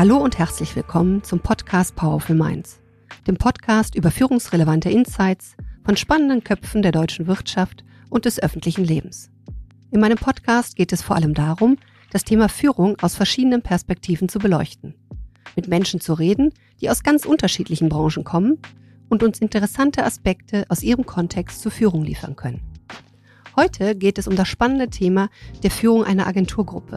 Hallo und herzlich willkommen zum Podcast Powerful Minds, dem Podcast über führungsrelevante Insights von spannenden Köpfen der deutschen Wirtschaft und des öffentlichen Lebens. In meinem Podcast geht es vor allem darum, das Thema Führung aus verschiedenen Perspektiven zu beleuchten, mit Menschen zu reden, die aus ganz unterschiedlichen Branchen kommen und uns interessante Aspekte aus ihrem Kontext zur Führung liefern können. Heute geht es um das spannende Thema der Führung einer Agenturgruppe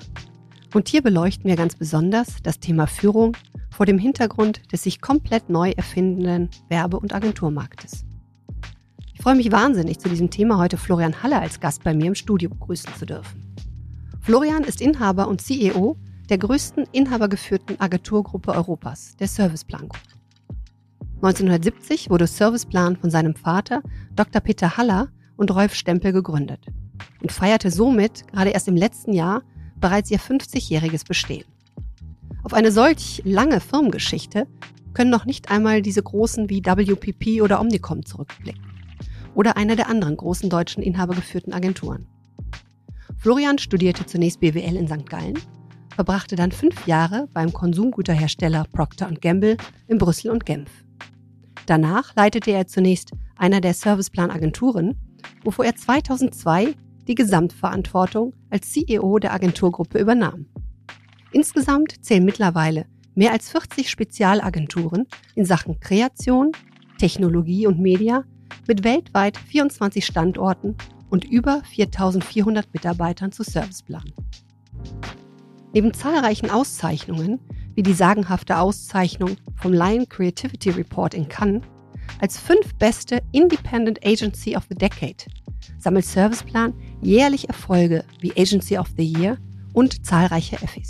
und hier beleuchten wir ganz besonders das Thema Führung vor dem Hintergrund des sich komplett neu erfindenden Werbe- und Agenturmarktes. Ich freue mich wahnsinnig, zu diesem Thema heute Florian Halle als Gast bei mir im Studio begrüßen zu dürfen. Florian ist Inhaber und CEO der größten inhabergeführten Agenturgruppe Europas, der Serviceplan Group. 1970 wurde Serviceplan von seinem Vater Dr. Peter Haller und Rolf Stempel gegründet und feierte somit gerade erst im letzten Jahr bereits ihr 50-jähriges Bestehen. Auf eine solch lange Firmengeschichte können noch nicht einmal diese großen wie WPP oder Omnicom zurückblicken. Oder eine der anderen großen deutschen inhabergeführten Agenturen. Florian studierte zunächst BWL in St. Gallen, verbrachte dann fünf Jahre beim Konsumgüterhersteller Procter Gamble in Brüssel und Genf. Danach leitete er zunächst einer der Serviceplan-Agenturen, wovor er 2002 die Gesamtverantwortung als CEO der Agenturgruppe übernahm. Insgesamt zählen mittlerweile mehr als 40 Spezialagenturen in Sachen Kreation, Technologie und Media mit weltweit 24 Standorten und über 4400 Mitarbeitern zu Serviceplan. Neben zahlreichen Auszeichnungen, wie die sagenhafte Auszeichnung vom Lion Creativity Report in Cannes, als fünf beste Independent Agency of the Decade sammelt Serviceplan jährlich Erfolge wie Agency of the Year und zahlreiche Effis.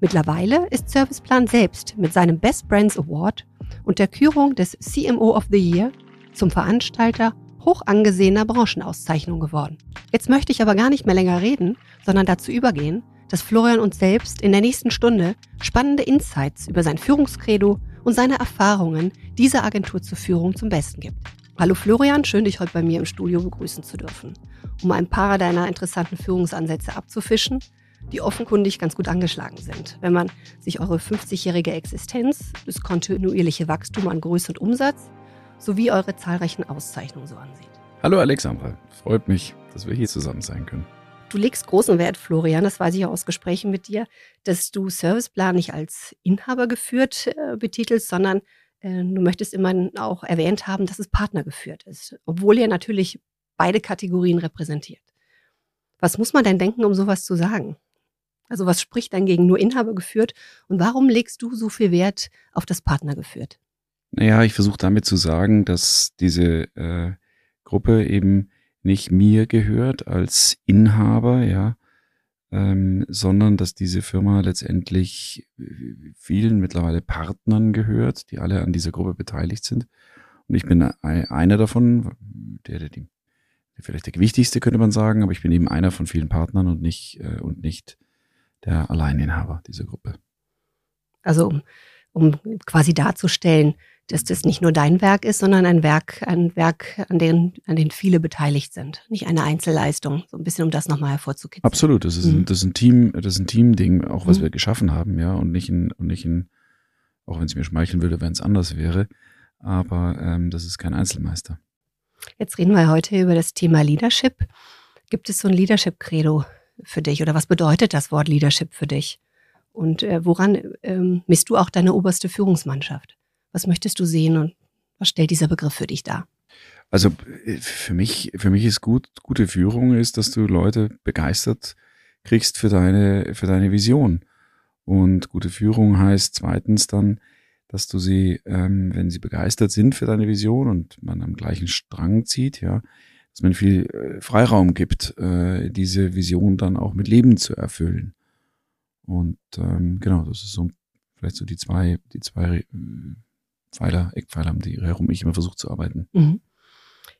Mittlerweile ist Serviceplan selbst mit seinem Best Brands Award und der Kürung des CMO of the Year zum Veranstalter hoch angesehener Branchenauszeichnung geworden. Jetzt möchte ich aber gar nicht mehr länger reden, sondern dazu übergehen, dass Florian uns selbst in der nächsten Stunde spannende Insights über sein Führungskredo und seine Erfahrungen dieser Agentur zur Führung zum Besten gibt. Hallo Florian, schön dich heute bei mir im Studio begrüßen zu dürfen. Um ein paar deiner interessanten Führungsansätze abzufischen, die offenkundig ganz gut angeschlagen sind, wenn man sich eure 50-jährige Existenz, das kontinuierliche Wachstum an Größe und Umsatz sowie eure zahlreichen Auszeichnungen so ansieht. Hallo Alexandra, freut mich, dass wir hier zusammen sein können. Du legst großen Wert, Florian, das weiß ich auch aus Gesprächen mit dir, dass du Serviceplan nicht als Inhaber geführt äh, betitelst, sondern äh, du möchtest immer auch erwähnt haben, dass es partnergeführt ist, obwohl ihr natürlich beide Kategorien repräsentiert. Was muss man denn denken, um sowas zu sagen? Also was spricht dann gegen nur Inhaber geführt und warum legst du so viel Wert auf das Partner geführt? Naja, ich versuche damit zu sagen, dass diese äh, Gruppe eben nicht mir gehört als Inhaber, ja, ähm, sondern dass diese Firma letztendlich äh, vielen mittlerweile Partnern gehört, die alle an dieser Gruppe beteiligt sind. Und ich bin einer davon, der, der, die, vielleicht der wichtigste könnte man sagen, aber ich bin eben einer von vielen Partnern und nicht äh, und nicht der Alleininhaber dieser Gruppe. Also um, um quasi darzustellen, dass das nicht nur dein Werk ist, sondern ein Werk, ein Werk, an dem, an dem viele beteiligt sind. Nicht eine Einzelleistung. So ein bisschen, um das nochmal hervorzukitzeln. Absolut. Das ist, mhm. ein, das ist ein Team, das ist ein Team-Ding, auch was mhm. wir geschaffen haben, ja, und nicht ein, und nicht ein, auch wenn es mir schmeicheln würde, wenn es anders wäre. Aber ähm, das ist kein Einzelmeister. Jetzt reden wir heute über das Thema Leadership. Gibt es so ein Leadership-Credo für dich oder was bedeutet das Wort Leadership für dich? Und äh, woran ähm, misst du auch deine oberste Führungsmannschaft? Was möchtest du sehen und was stellt dieser Begriff für dich dar? Also äh, für mich, für mich ist gut, gute Führung ist, dass du Leute begeistert kriegst für deine, für deine Vision. Und gute Führung heißt zweitens dann, dass du sie, ähm, wenn sie begeistert sind für deine Vision und man am gleichen Strang zieht, ja, dass man viel äh, Freiraum gibt, äh, diese Vision dann auch mit Leben zu erfüllen. Und ähm, genau, das ist so vielleicht so die zwei, die zwei äh, Pfeiler, Eckpfeiler, um die herum ich immer versucht zu arbeiten. Mhm.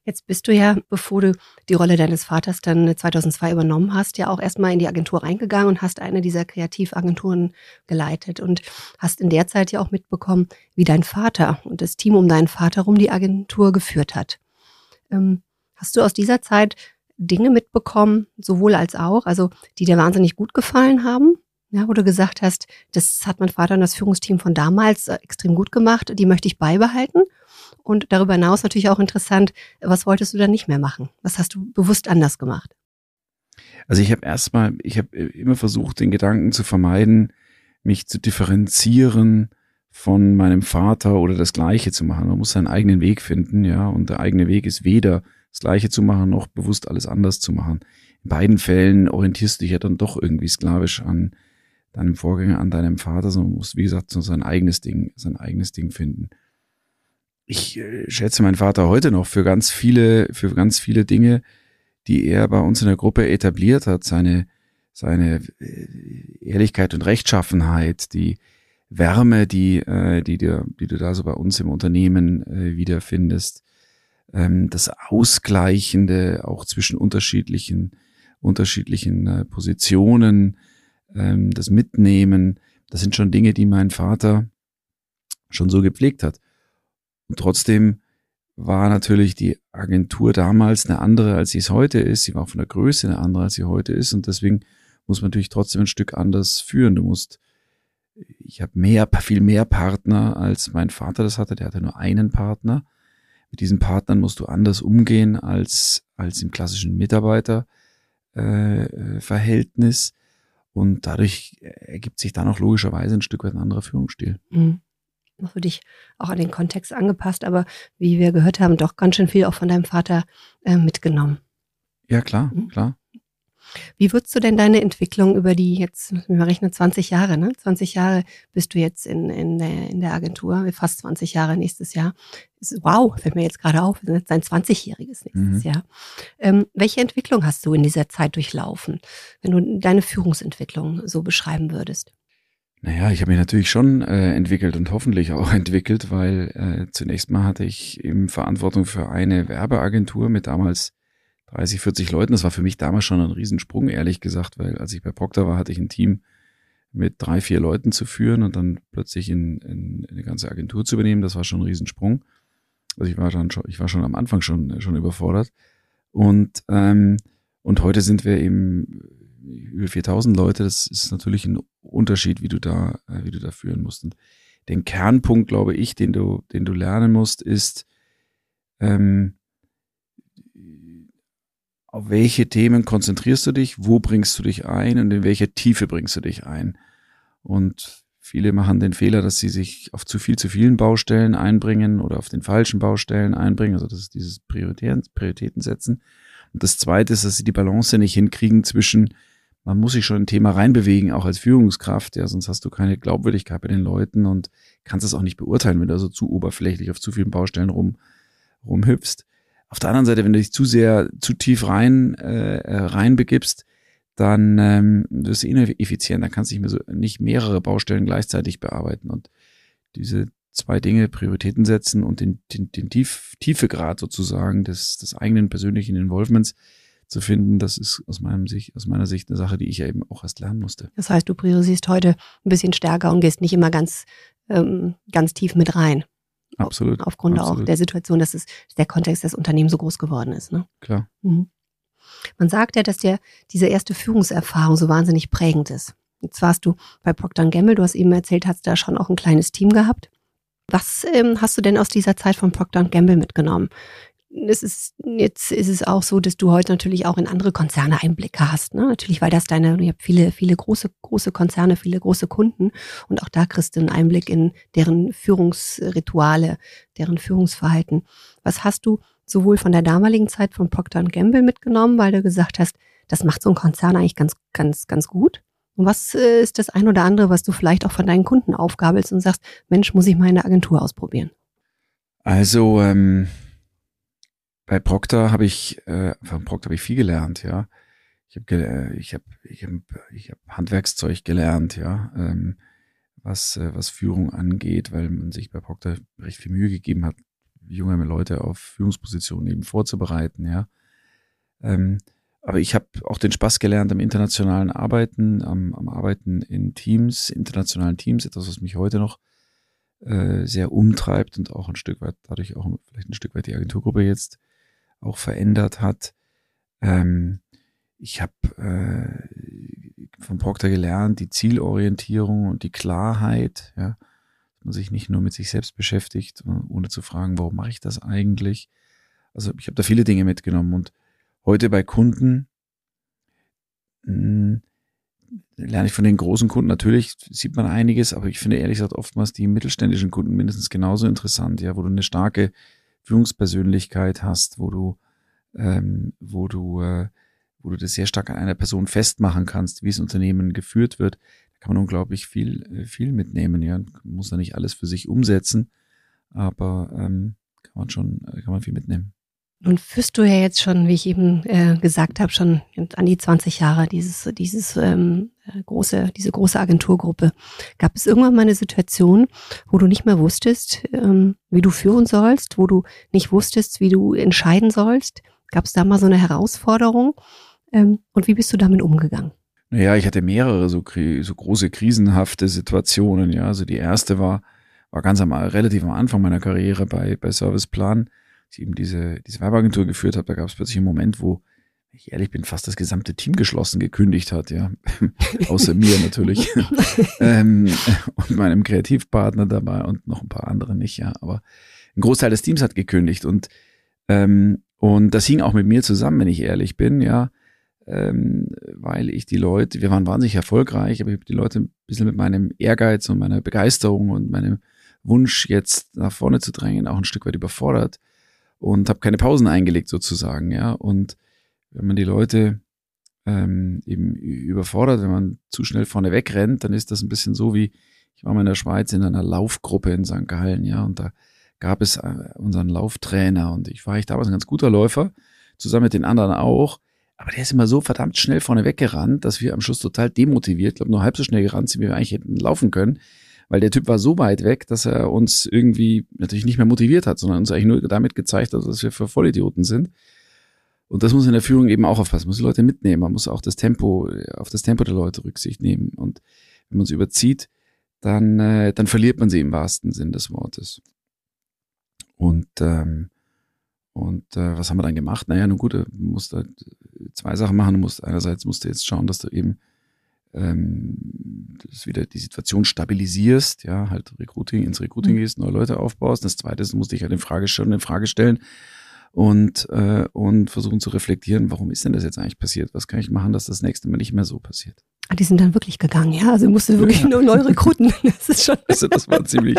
Jetzt bist du ja, bevor du die Rolle deines Vaters dann 2002 übernommen hast, ja auch erstmal in die Agentur reingegangen und hast eine dieser Kreativagenturen geleitet und hast in der Zeit ja auch mitbekommen, wie dein Vater und das Team um deinen Vater rum die Agentur geführt hat. Ähm, hast du aus dieser Zeit Dinge mitbekommen, sowohl als auch, also die dir wahnsinnig gut gefallen haben Ja, wo du gesagt hast, das hat mein Vater und das Führungsteam von damals äh, extrem gut gemacht, die möchte ich beibehalten. Und darüber hinaus natürlich auch interessant, was wolltest du dann nicht mehr machen? Was hast du bewusst anders gemacht? Also ich habe erstmal, ich habe immer versucht, den Gedanken zu vermeiden, mich zu differenzieren von meinem Vater oder das Gleiche zu machen. Man muss seinen eigenen Weg finden, ja, und der eigene Weg ist weder das Gleiche zu machen, noch bewusst alles anders zu machen. In beiden Fällen orientierst du dich ja dann doch irgendwie sklavisch an deinem Vorgänger, an deinem Vater, sondern muss, wie gesagt, so sein eigenes Ding, sein eigenes Ding finden. Ich äh, schätze meinen Vater heute noch für ganz viele, für ganz viele Dinge, die er bei uns in der Gruppe etabliert hat. Seine, seine äh, Ehrlichkeit und Rechtschaffenheit, die Wärme, die, äh, die, dir, die du da so bei uns im Unternehmen äh, wiederfindest, ähm, das Ausgleichende auch zwischen unterschiedlichen, unterschiedlichen äh, Positionen, ähm, das Mitnehmen, das sind schon Dinge, die mein Vater schon so gepflegt hat. Und trotzdem war natürlich die Agentur damals eine andere, als sie es heute ist. Sie war von der Größe eine andere, als sie heute ist. Und deswegen muss man natürlich trotzdem ein Stück anders führen. Du musst, ich habe mehr, viel mehr Partner, als mein Vater das hatte. Der hatte nur einen Partner. Mit diesen Partnern musst du anders umgehen als, als im klassischen Mitarbeiterverhältnis. Äh, und dadurch ergibt sich dann auch logischerweise ein Stück weit ein anderer Führungsstil. Mhm. Für dich auch an den Kontext angepasst, aber wie wir gehört haben, doch ganz schön viel auch von deinem Vater äh, mitgenommen. Ja, klar, mhm. klar. Wie würdest du denn deine Entwicklung über die jetzt, wir rechnen 20 Jahre, ne? 20 Jahre bist du jetzt in, in, der, in der Agentur, fast 20 Jahre nächstes Jahr. Wow, fällt mir jetzt gerade auf, sein 20-jähriges nächstes mhm. Jahr. Ähm, welche Entwicklung hast du in dieser Zeit durchlaufen, wenn du deine Führungsentwicklung so beschreiben würdest? Naja, ich habe mich natürlich schon äh, entwickelt und hoffentlich auch entwickelt, weil äh, zunächst mal hatte ich eben Verantwortung für eine Werbeagentur mit damals 30, 40 Leuten. Das war für mich damals schon ein Riesensprung, ehrlich gesagt, weil als ich bei Procter war, hatte ich ein Team mit drei, vier Leuten zu führen und dann plötzlich in, in, in eine ganze Agentur zu übernehmen. Das war schon ein Riesensprung. Also ich war dann schon, ich war schon am Anfang schon, schon überfordert. Und, ähm, und heute sind wir eben über 4000 Leute. Das ist natürlich ein Unterschied, wie du da, äh, wie du da führen musst. Und den Kernpunkt, glaube ich, den du, den du lernen musst, ist, ähm, auf welche Themen konzentrierst du dich, wo bringst du dich ein und in welcher Tiefe bringst du dich ein. Und viele machen den Fehler, dass sie sich auf zu viel zu vielen Baustellen einbringen oder auf den falschen Baustellen einbringen. Also das ist dieses Prioritäten, Prioritäten setzen. Und das Zweite ist, dass sie die Balance nicht hinkriegen zwischen, man muss sich schon ein Thema reinbewegen, auch als Führungskraft, ja, sonst hast du keine Glaubwürdigkeit bei den Leuten und kannst es auch nicht beurteilen, wenn du also zu oberflächlich auf zu vielen Baustellen rum, rumhüpfst. Auf der anderen Seite, wenn du dich zu sehr, zu tief rein, äh, äh reinbegibst, dann ähm, wirst du ineffizient. Dann kannst du nicht, mehr so, nicht mehrere Baustellen gleichzeitig bearbeiten. Und diese zwei Dinge, Prioritäten setzen und den, den, den Tief, Tiefegrad sozusagen des, des eigenen persönlichen Involvements zu finden, das ist aus, meinem Sicht, aus meiner Sicht eine Sache, die ich ja eben auch erst lernen musste. Das heißt, du priorisierst heute ein bisschen stärker und gehst nicht immer ganz, ähm, ganz tief mit rein. Absolut. Aufgrund absolut. auch der Situation, dass es der Kontext des Unternehmens so groß geworden ist. Ne? Klar. Mhm. Man sagt ja, dass der, diese erste Führungserfahrung so wahnsinnig prägend ist. Jetzt warst du bei Procter Gamble, du hast eben erzählt, hast da schon auch ein kleines Team gehabt. Was ähm, hast du denn aus dieser Zeit von Procter Gamble mitgenommen? Es ist, jetzt ist es auch so, dass du heute natürlich auch in andere Konzerne Einblicke hast. Ne? Natürlich, weil das deine, du hast viele, viele große, große Konzerne, viele große Kunden und auch da kriegst du einen Einblick in deren Führungsrituale, deren Führungsverhalten. Was hast du sowohl von der damaligen Zeit von Procter Gamble mitgenommen, weil du gesagt hast, das macht so ein Konzern eigentlich ganz, ganz, ganz gut? Und was äh, ist das ein oder andere, was du vielleicht auch von deinen Kunden aufgabelst und sagst, Mensch, muss ich mal in Agentur ausprobieren? Also, ähm, bei Procter habe ich, äh, von Procter habe ich viel gelernt, ja. Ich habe ich hab, ich hab, ich hab Handwerkszeug gelernt, ja, ähm, was, äh, was Führung angeht, weil man sich bei Procter recht viel Mühe gegeben hat, junge Leute auf Führungspositionen eben vorzubereiten, ja. Ähm, aber ich habe auch den Spaß gelernt am internationalen Arbeiten, am, am Arbeiten in Teams, internationalen Teams, etwas, was mich heute noch äh, sehr umtreibt und auch ein Stück weit, dadurch auch vielleicht ein Stück weit die Agenturgruppe jetzt auch verändert hat. Ähm, ich habe äh, von Proctor gelernt, die Zielorientierung und die Klarheit, ja, dass man sich nicht nur mit sich selbst beschäftigt, ohne zu fragen, warum mache ich das eigentlich? Also ich habe da viele Dinge mitgenommen und heute bei Kunden mh, hm, lerne ich von den großen Kunden. Natürlich sieht man einiges, aber ich finde ehrlich gesagt oftmals die mittelständischen Kunden mindestens genauso interessant, ja, wo du eine starke Führungspersönlichkeit hast, wo du, ähm, wo du, äh, wo du das sehr stark an einer Person festmachen kannst, wie das Unternehmen geführt wird. Da kann man unglaublich viel, äh, viel mitnehmen. Ja, muss da nicht alles für sich umsetzen, aber ähm, kann man schon, äh, kann man viel mitnehmen. Nun führst du ja jetzt schon, wie ich eben äh, gesagt habe, schon an die 20 Jahre dieses, dieses ähm, äh, große, diese große Agenturgruppe. Gab es irgendwann mal eine Situation, wo du nicht mehr wusstest, ähm, wie du führen sollst, wo du nicht wusstest, wie du entscheiden sollst? Gab es da mal so eine Herausforderung? Ähm, und wie bist du damit umgegangen? Naja, ich hatte mehrere so, so große krisenhafte Situationen. Ja, also die erste war, war ganz am relativ am Anfang meiner Karriere bei, bei Serviceplan ich eben diese, diese Werbeagentur geführt habe, da gab es plötzlich einen Moment, wo, wenn ich ehrlich bin, fast das gesamte Team geschlossen gekündigt hat, ja. Außer mir natürlich. ähm, und meinem Kreativpartner dabei und noch ein paar andere nicht, ja. Aber ein Großteil des Teams hat gekündigt und, ähm, und das hing auch mit mir zusammen, wenn ich ehrlich bin, ja. Ähm, weil ich die Leute, wir waren wahnsinnig erfolgreich, aber ich habe die Leute ein bisschen mit meinem Ehrgeiz und meiner Begeisterung und meinem Wunsch jetzt nach vorne zu drängen auch ein Stück weit überfordert und habe keine Pausen eingelegt sozusagen, ja. Und wenn man die Leute ähm, eben überfordert, wenn man zu schnell vorne wegrennt, dann ist das ein bisschen so wie, ich war mal in der Schweiz in einer Laufgruppe in St. Gallen, ja, und da gab es äh, unseren Lauftrainer und ich war ich damals ein ganz guter Läufer, zusammen mit den anderen auch. Aber der ist immer so verdammt schnell vorne weggerannt, dass wir am Schluss total demotiviert, glaube nur halb so schnell gerannt sind, wie wir eigentlich hätten laufen können weil der Typ war so weit weg, dass er uns irgendwie natürlich nicht mehr motiviert hat, sondern uns eigentlich nur damit gezeigt hat, dass wir für Vollidioten sind. Und das muss in der Führung eben auch aufpassen. Man muss die Leute mitnehmen. Man muss auch das Tempo, auf das Tempo der Leute Rücksicht nehmen. Und wenn man es überzieht, dann, äh, dann verliert man sie im wahrsten Sinn des Wortes. Und, ähm, und äh, was haben wir dann gemacht? Naja, nun gut, du musst halt zwei Sachen machen. Du musst einerseits musst du jetzt schauen, dass du eben ähm, dass wieder die Situation stabilisierst, ja, halt Recruiting, ins Recruiting mhm. gehst, neue Leute aufbaust. Das zweite ist, du musst dich halt in Frage stellen, in Frage stellen und, äh, und versuchen zu reflektieren, warum ist denn das jetzt eigentlich passiert? Was kann ich machen, dass das nächste Mal nicht mehr so passiert? Ah, die sind dann wirklich gegangen, ja? Also musste wirklich ja. nur neu rekruten. Das ist schon. Also das war ziemlich,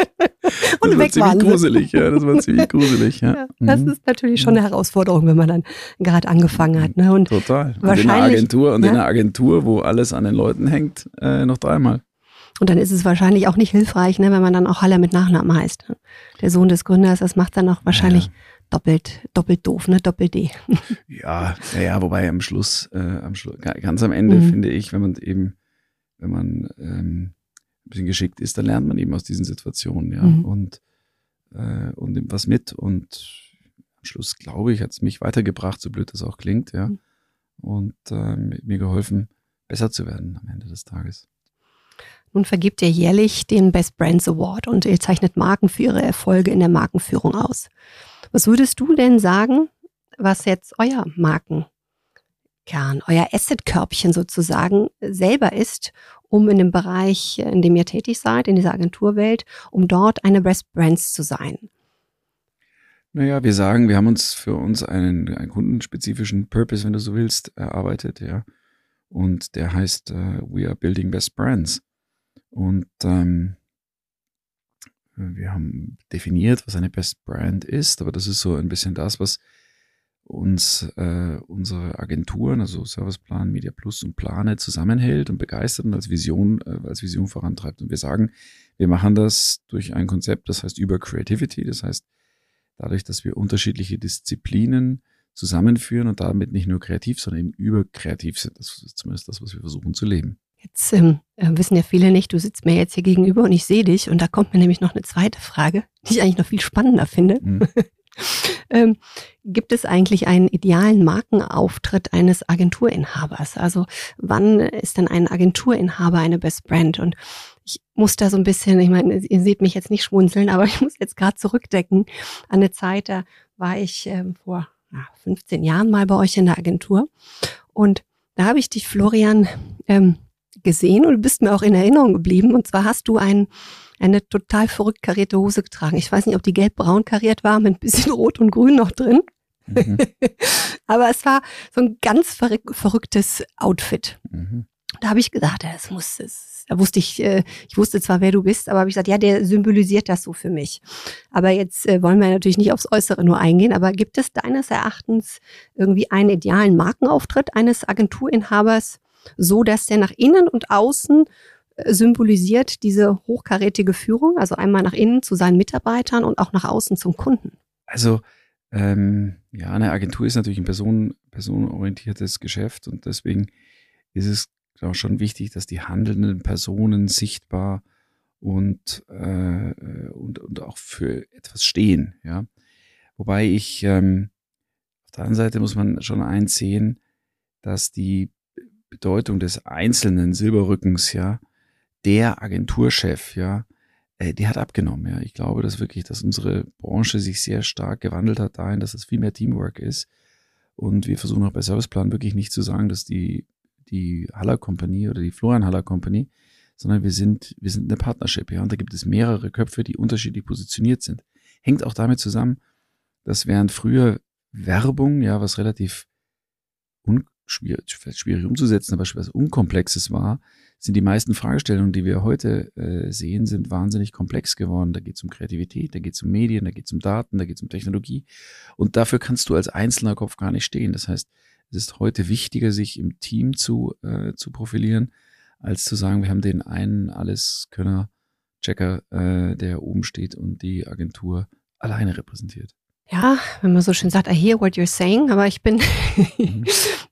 und das war ziemlich gruselig, ja. Das war ziemlich gruselig, ja. ja das mhm. ist natürlich schon eine Herausforderung, wenn man dann gerade angefangen hat. Ne? Und Total. Und in einer Agentur und ja. in einer Agentur, wo alles an den Leuten hängt, äh, noch dreimal. Und dann ist es wahrscheinlich auch nicht hilfreich, ne, wenn man dann auch Haller mit Nachnamen heißt. Ne? Der Sohn des Gründers, das macht dann auch wahrscheinlich doppelt, doppelt doof, ne? Doppel-D. Ja, ja, wobei am Schluss, äh, am Schluss, ganz am Ende mhm. finde ich, wenn man eben, wenn man ähm, ein bisschen geschickt ist, dann lernt man eben aus diesen Situationen, ja. Mhm. Und, äh, und nimmt was mit. Und am Schluss, glaube ich, hat es mich weitergebracht, so blöd das auch klingt, ja. Mhm. Und äh, mir geholfen, besser zu werden am Ende des Tages. Nun vergibt ihr jährlich den Best Brands Award und ihr zeichnet Marken für ihre Erfolge in der Markenführung aus. Was würdest du denn sagen, was jetzt euer Markenkern, euer Assetkörbchen sozusagen selber ist, um in dem Bereich, in dem ihr tätig seid, in dieser Agenturwelt, um dort eine Best Brands zu sein? Naja, wir sagen, wir haben uns für uns einen, einen kundenspezifischen Purpose, wenn du so willst, erarbeitet, ja. Und der heißt uh, We are building best brands. Und ähm, wir haben definiert, was eine Best Brand ist, aber das ist so ein bisschen das, was uns äh, unsere Agenturen, also Serviceplan, Media Plus und Plane zusammenhält und begeistert und als Vision, äh, als Vision vorantreibt. Und wir sagen, wir machen das durch ein Konzept, das heißt über Creativity, das heißt dadurch, dass wir unterschiedliche Disziplinen zusammenführen und damit nicht nur kreativ, sondern eben überkreativ sind. Das ist zumindest das, was wir versuchen zu leben. Jetzt ähm, äh, wissen ja viele nicht, du sitzt mir jetzt hier gegenüber und ich sehe dich und da kommt mir nämlich noch eine zweite Frage, die ich eigentlich noch viel spannender finde. Mhm. ähm, gibt es eigentlich einen idealen Markenauftritt eines Agenturinhabers? Also wann ist denn ein Agenturinhaber eine Best Brand? Und ich muss da so ein bisschen, ich meine, ihr seht mich jetzt nicht schmunzeln, aber ich muss jetzt gerade zurückdecken an eine Zeit, da war ich ähm, vor 15 Jahren mal bei euch in der Agentur und da habe ich dich, Florian, ähm, gesehen und du bist mir auch in Erinnerung geblieben. Und zwar hast du ein, eine total verrückt karierte Hose getragen. Ich weiß nicht, ob die gelb-braun kariert war, mit ein bisschen Rot und Grün noch drin. Mhm. Aber es war so ein ganz verrücktes Outfit. Mhm. Da habe ich gedacht, das muss, das, da wusste ich, äh, ich wusste zwar, wer du bist, aber habe ich gesagt, ja, der symbolisiert das so für mich. Aber jetzt äh, wollen wir natürlich nicht aufs Äußere nur eingehen, aber gibt es deines Erachtens irgendwie einen idealen Markenauftritt eines Agenturinhabers, so dass der nach innen und außen äh, symbolisiert diese hochkarätige Führung, also einmal nach innen zu seinen Mitarbeitern und auch nach außen zum Kunden? Also ähm, ja, eine Agentur ist natürlich ein person, personenorientiertes Geschäft und deswegen ist es auch schon wichtig, dass die handelnden Personen sichtbar und, äh, und, und auch für etwas stehen. Ja? Wobei ich ähm, auf der anderen Seite muss man schon eins sehen, dass die Bedeutung des einzelnen Silberrückens, ja, der Agenturchef, ja, äh, die hat abgenommen. Ja. Ich glaube, dass wirklich, dass unsere Branche sich sehr stark gewandelt hat dahin, dass es viel mehr Teamwork ist. Und wir versuchen auch bei Serviceplan wirklich nicht zu sagen, dass die, die Haller Company oder die Florian Haller Company, sondern wir sind, wir sind eine Partnership, ja. Und da gibt es mehrere Köpfe, die unterschiedlich positioniert sind. Hängt auch damit zusammen, dass während früher Werbung, ja, was relativ unschwierig, schwierig umzusetzen, aber was Unkomplexes war, sind die meisten Fragestellungen, die wir heute äh, sehen, sind wahnsinnig komplex geworden. Da geht es um Kreativität, da geht es um Medien, da geht es um Daten, da geht es um Technologie. Und dafür kannst du als einzelner Kopf gar nicht stehen. Das heißt, es ist heute wichtiger, sich im Team zu, äh, zu profilieren, als zu sagen, wir haben den einen Alleskönner, Checker, äh, der oben steht und die Agentur alleine repräsentiert ja, wenn man so schön sagt, I hear what you're saying, aber ich bin, mhm.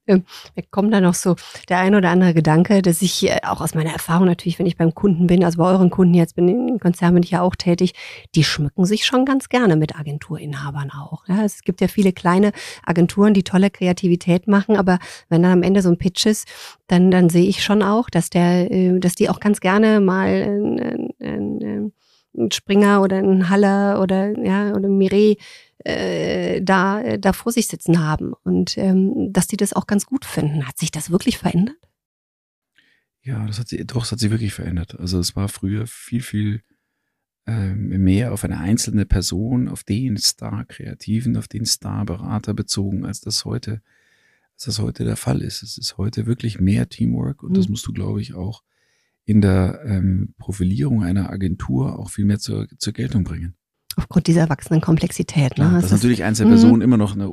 mir kommt da noch so der ein oder andere Gedanke, dass ich auch aus meiner Erfahrung natürlich, wenn ich beim Kunden bin, also bei euren Kunden jetzt bin, im Konzern bin ich ja auch tätig, die schmücken sich schon ganz gerne mit Agenturinhabern auch. Ja, es gibt ja viele kleine Agenturen, die tolle Kreativität machen, aber wenn dann am Ende so ein Pitch ist, dann, dann sehe ich schon auch, dass der, äh, dass die auch ganz gerne mal ein, ein, ein Springer oder ein Haller oder ja oder Mireille äh, da, äh, da vor sich sitzen haben und ähm, dass die das auch ganz gut finden. Hat sich das wirklich verändert? Ja, das hat sie, doch, das hat sich wirklich verändert. Also es war früher viel, viel ähm, mehr auf eine einzelne Person, auf den Star-Kreativen, auf den Star-Berater bezogen, als das heute, als das heute der Fall ist. Es ist heute wirklich mehr Teamwork und mhm. das musst du, glaube ich, auch in der ähm, Profilierung einer Agentur auch viel mehr zur, zur Geltung bringen. Aufgrund dieser wachsenden Komplexität. Ne? Ja, dass natürlich Einzelpersonen mhm. immer noch eine,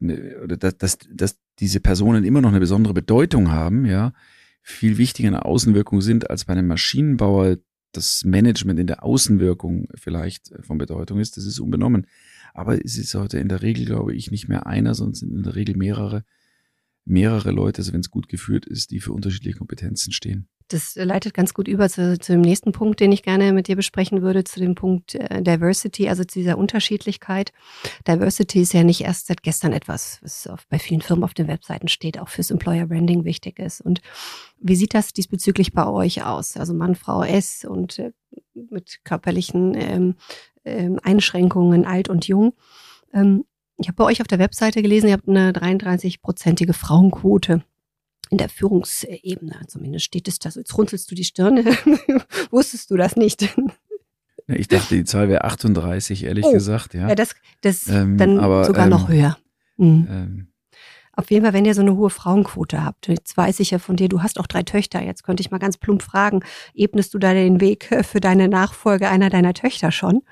eine oder dass, dass, dass diese Personen immer noch eine besondere Bedeutung haben, ja, viel wichtiger in der Außenwirkung sind, als bei einem Maschinenbauer das Management in der Außenwirkung vielleicht von Bedeutung ist. Das ist unbenommen. Aber es ist heute in der Regel, glaube ich, nicht mehr einer, sondern sind in der Regel mehrere, mehrere Leute, also wenn es gut geführt ist, die für unterschiedliche Kompetenzen stehen. Das leitet ganz gut über zu, zu, dem nächsten Punkt, den ich gerne mit dir besprechen würde, zu dem Punkt äh, Diversity, also zu dieser Unterschiedlichkeit. Diversity ist ja nicht erst seit gestern etwas, was auf, bei vielen Firmen auf den Webseiten steht, auch fürs Employer Branding wichtig ist. Und wie sieht das diesbezüglich bei euch aus? Also Mann, Frau, S und äh, mit körperlichen ähm, ähm, Einschränkungen, alt und jung. Ähm, ich habe bei euch auf der Webseite gelesen, ihr habt eine 33-prozentige Frauenquote in der Führungsebene. Zumindest steht es da so. Jetzt runzelst du die Stirne. Wusstest du das nicht? Ich dachte, die Zahl wäre 38, ehrlich oh, gesagt. Ja, ja das, das ähm, dann aber, sogar ähm, noch höher. Mhm. Ähm, Auf jeden Fall, wenn ihr so eine hohe Frauenquote habt, jetzt weiß ich ja von dir, du hast auch drei Töchter. Jetzt könnte ich mal ganz plump fragen, ebnest du da den Weg für deine Nachfolge einer deiner Töchter schon?